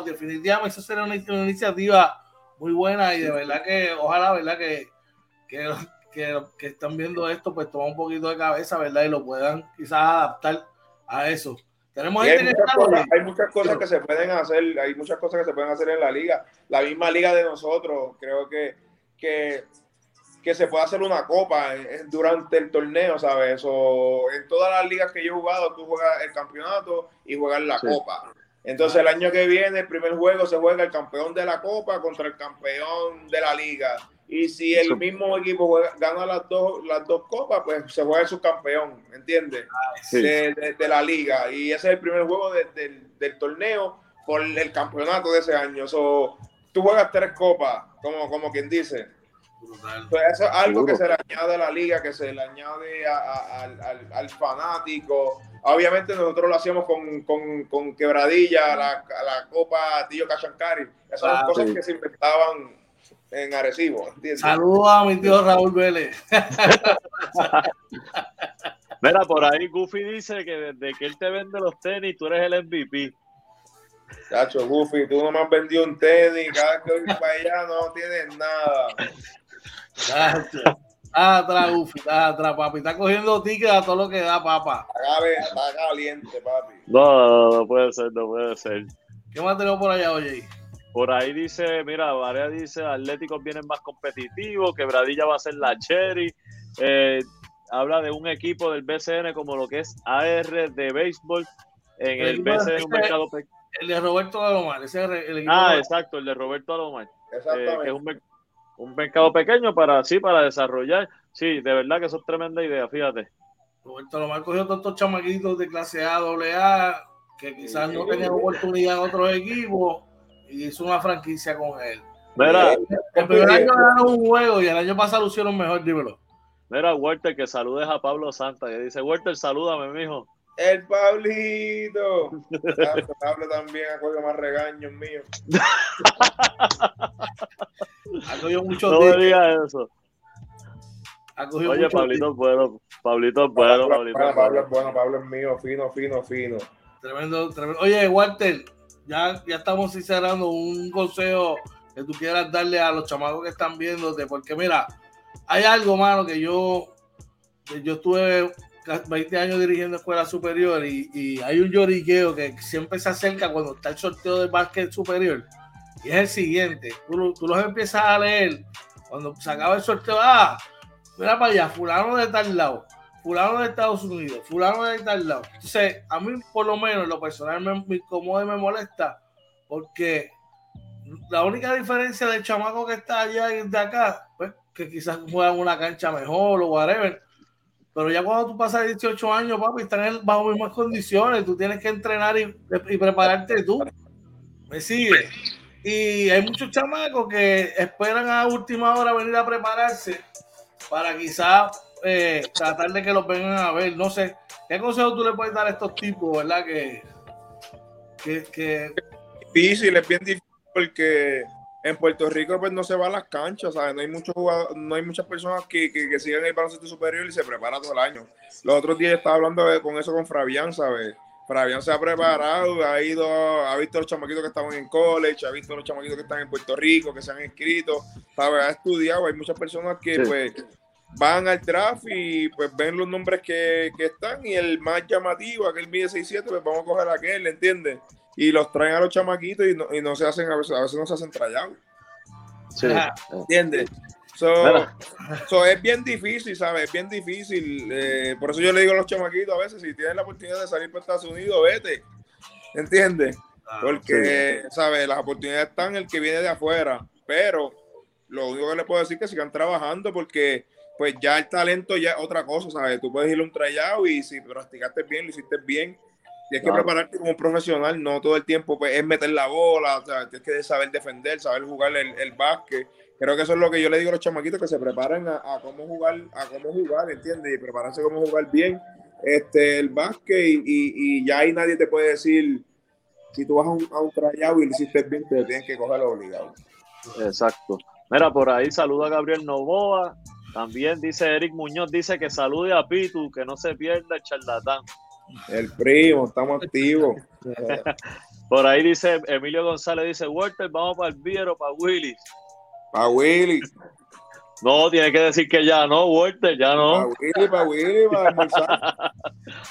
definitivamente eso será una, iniciativa muy buena y de verdad que ojalá, ¿verdad? Que, que, que, están viendo esto, pues toma un poquito de cabeza, ¿verdad? Y lo puedan quizás adaptar a eso. Tenemos hay, muchas cosas, que se pueden hacer, hay muchas cosas que se pueden hacer en la liga. La misma liga de nosotros, creo que, que que se pueda hacer una copa durante el torneo, ¿sabes? O en todas las ligas que yo he jugado, tú juegas el campeonato y juegas la copa. Entonces el año que viene, el primer juego se juega el campeón de la copa contra el campeón de la liga. Y si el mismo equipo gana las dos, las dos copas, pues se juega el subcampeón, ¿entiendes? De, la liga. Y ese es el primer juego del torneo por el campeonato de ese año. So, tú juegas tres copas, como, como quien dice. Pues eso es algo que se le añade a la liga, que se le añade al, fanático. Obviamente nosotros lo hacíamos con, con, Quebradilla, la, la Copa Tío Cachancari. Esas son ah, cosas que se inventaban en Arecibo. Saludos a mi tío Raúl Vélez. Mira, por ahí Goofy dice que desde que él te vende los tenis, tú eres el MVP. Chacho, Goofy, tú no me has vendido un tenis, cada vez que voy para allá no tienes nada. Chacho. atrás, Goofy, atrás, papi. Está cogiendo tickets a todo lo que da, papá. Está caliente, papi. No, no, puede ser, no puede ser. ¿Qué más tenemos por allá, oye? Por ahí dice, mira, Varea dice, Atléticos vienen más competitivos, Quebradilla va a ser la Cherry. Eh, habla de un equipo del BCN como lo que es AR de béisbol en el, BCN, un mercado pequeño el de Roberto Alomar. Ese el ah, exacto, el de Roberto Alomar. Eh, que es un, mercado pequeño para sí, para desarrollar. Sí, de verdad que eso es tremenda idea, fíjate. Roberto Alomar cogió todos estos chamaquitos de clase A, AA, que quizás no tenían oportunidad en otros equipos, y hizo una franquicia con él. Mira, el primer año ganaron un juego y el año pasado lo hicieron mejor, dímelo. Mira, Walter, que saludes a Pablo Santa. Que dice, Walter, salúdame, mijo. El Pablito. Pablo también ha cogido más regaños míos. ha cogido mucho No me digas eso. Oye, Pablito es bueno. Pablito es bueno. Pablo, Pablo, es bueno. Pablo es mío. Fino, fino, fino. Tremendo, tremendo. Oye, Walter, ya, ya estamos cerrando un consejo que tú quieras darle a los chamacos que están viéndote. Porque mira, hay algo, mano, que yo, yo estuve 20 años dirigiendo escuela superior y, hay un lloriqueo que siempre se acerca cuando está el sorteo del básquet superior. Y es el siguiente, tú, los empiezas a leer cuando se acaba el sorteo, ah, mira para allá, fulano de tal lado, fulano de Estados Unidos, fulano de tal lado. Entonces, a mí por lo menos lo personal me, incomoda y me molesta porque la única diferencia del chamaco que está allá y de acá, pues que quizás juegan una cancha mejor o whatever, pero ya cuando tú pasas 18 años, papi, están bajo mismas condiciones, tú tienes que entrenar y, prepararte tú. ¿Me sigue? Y hay muchos chamacos que esperan a última hora venir a prepararse para quizás eh, tratar de que los vengan a ver. No sé, ¿qué consejo tú le puedes dar a estos tipos, verdad? Que, que, difícil, es bien difícil porque en Puerto Rico pues no se va a las canchas, ¿sabes? No hay muchos no hay muchas personas que, que, que siguen el baloncesto superior y se preparan todo el año. Los otros días estaba hablando con eso con Fabián, ¿sabes? Fabián se ha preparado, ha ido, ha visto los chamaquitos que estaban en college, ha visto los chamaquitos que están en Puerto Rico, que se han inscrito, ¿sabes? Ha estudiado, hay muchas personas que pues van al draft y pues ven los nombres que, que están y el más llamativo, aquel mide 6'7", pues vamos a coger aquel, ¿entiendes? Y los traen a los chamaquitos y no, y no se hacen, a veces, a veces no se hacen trayados. Sí. ¿Entiendes? So, es bien difícil, ¿sabes? Es bien difícil. Eh, por eso yo le digo a los chamaquitos a veces, si tienes la oportunidad de salir para Estados Unidos, vete. ¿Entiendes? Porque, ¿sabes? Las oportunidades están el que viene de afuera. Pero lo único que le puedo decir es que sigan trabajando porque pues ya el talento ya es otra cosa, ¿sabes? Tú puedes ir a un tryout y si practicaste bien, lo hiciste bien, Tienes que prepararte como un profesional, no todo el tiempo pues, es meter la bola, tienes que saber defender, saber jugar el, el básquet. Creo que eso es lo que yo le digo a los chamaquitos, que se preparen a, cómo jugar, a cómo jugar, ¿entiendes? Y prepararse a cómo jugar bien este, el básquet y, y, ya ahí nadie te puede decir, si tú vas a un, a un tryout y lo hiciste bien, te tienes que cogerlo obligado. Exacto. Mira, por ahí saluda a Gabriel Novoa. También dice Eric Muñoz, dice que salude a Pitu, que no se pierda el charlatán. El primo, estamos activos. Por ahí dice Emilio González, dice, Walter, vamos para el Viero, para Willis. Para Willis. No, tiene que decir que ya no, Walter, ya no. Para Willy, para Willy, para almorzar.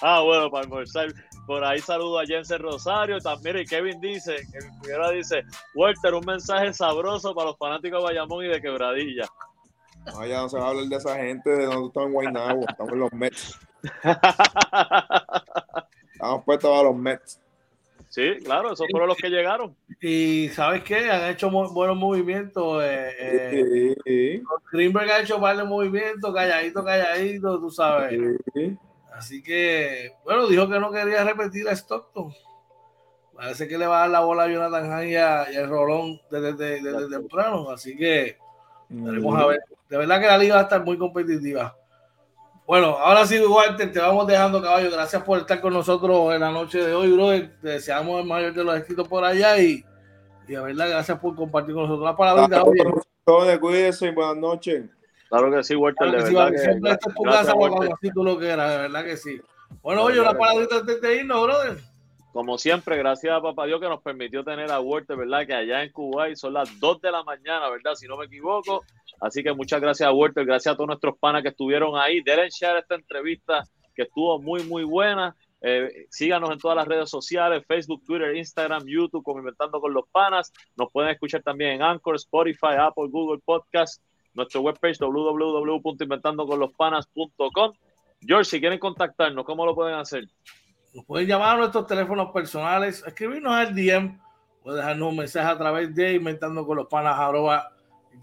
ah, bueno, para almorzar. Por ahí saludo a Jensen Rosario también. Y Kevin dice, Kevin dice, Walter, un mensaje sabroso para los fanáticos de Bayamón y de Quebradilla. No, ya no se va a hablar de esa gente de donde estamos en Guaynabo, estamos en los Mets. Estamos puestos a los Mets. Sí, claro, esos fueron los que llegaron. Y ¿sabes qué? Han hecho buenos movimientos. Eh, eh, sí, Greenberg ha hecho varios movimientos, calladito, calladito, tú sabes. Así que, bueno, dijo que no quería repetir a Stockton. Parece que le va a dar la bola a Jonathan Han y, a, y Rolón desde, desde, temprano. Así que, veremos a ver. De verdad que la liga va a estar muy competitiva. Bueno, ahora sí, Walter, te vamos dejando, caballo. Gracias por estar con nosotros en la noche de hoy, bro. Te deseamos el mayor de los escritos por allá y, y de verdad, gracias por compartir con nosotros. la palabra. Todos cuídense y buenas noches. Claro que sí, Walter, de verdad. Que, siempre es tu casa cuando así tú lo quieras, de verdad que sí. Bueno, oye, una palabrita antes de irnos, brother. Como siempre, gracias a Papá Dios que nos permitió tener a Walter, ¿verdad? Que allá en Kuwait son las 2 de la mañana, ¿verdad? Si no me equivoco. Así que muchas gracias a Walter, gracias a todos nuestros panas que estuvieron ahí. Denle share esta entrevista que estuvo muy, muy buena. Eh, síganos en todas las redes sociales, Facebook, Twitter, Instagram, YouTube, como Inventando con los Panas. Nos pueden escuchar también en Anchor, Spotify, Apple, Google Podcast, nuestro webpage www.inventandoconlospanas.com. George, si quieren contactarnos, ¿cómo lo pueden hacer? Nos pueden llamar a nuestros teléfonos personales, escribirnos al DM, pueden dejarnos un mensaje a través de inventando con los panas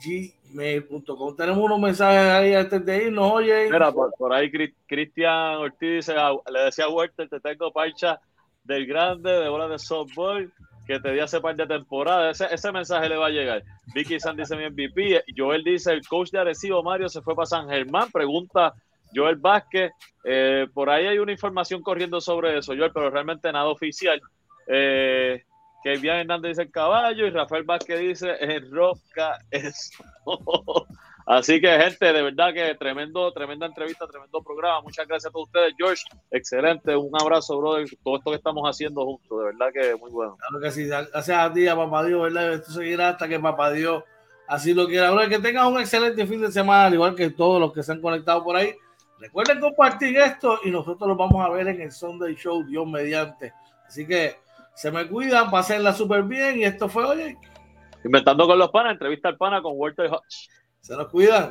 gmail.com. Tenemos unos mensajes ahí antes de irnos, oye. Mira, por, ahí Cristian Ortiz le decía a Walter, te tengo parcha del grande, de bola de softball, que te di hace par de temporada. Ese, ese mensaje le va a llegar. Vicky San dice mi MVP. Joel dice, el coach de Arecibo, Mario, se fue para San Germán. Pregunta Joel Vázquez. Eh, por ahí hay una información corriendo sobre eso, Joel, pero realmente nada oficial. Eh, que Kevin Hernández dice el caballo y Rafael Vázquez dice enrosca eso. Así que, gente, de verdad que tremendo, tremenda entrevista, tremendo programa. Muchas gracias a todos ustedes, George. Excelente, un abrazo, brother. Todo esto que estamos haciendo juntos, de verdad que muy bueno. Claro que sí, gracias a ti, a Papá Dios, ¿verdad? Esto seguirá hasta que Papá Dios así lo quiera. Brother, que tengas un excelente fin de semana, al igual que todos los que se han conectado por ahí. Recuerden compartir esto y nosotros lo vamos a ver en el Sunday Show, Dios mediante. Así que se me cuidan, pasenla súper bien y esto fue, oye. Inventando con los panas, entrevista al pana con Walter Hodge. Se nos cuidan.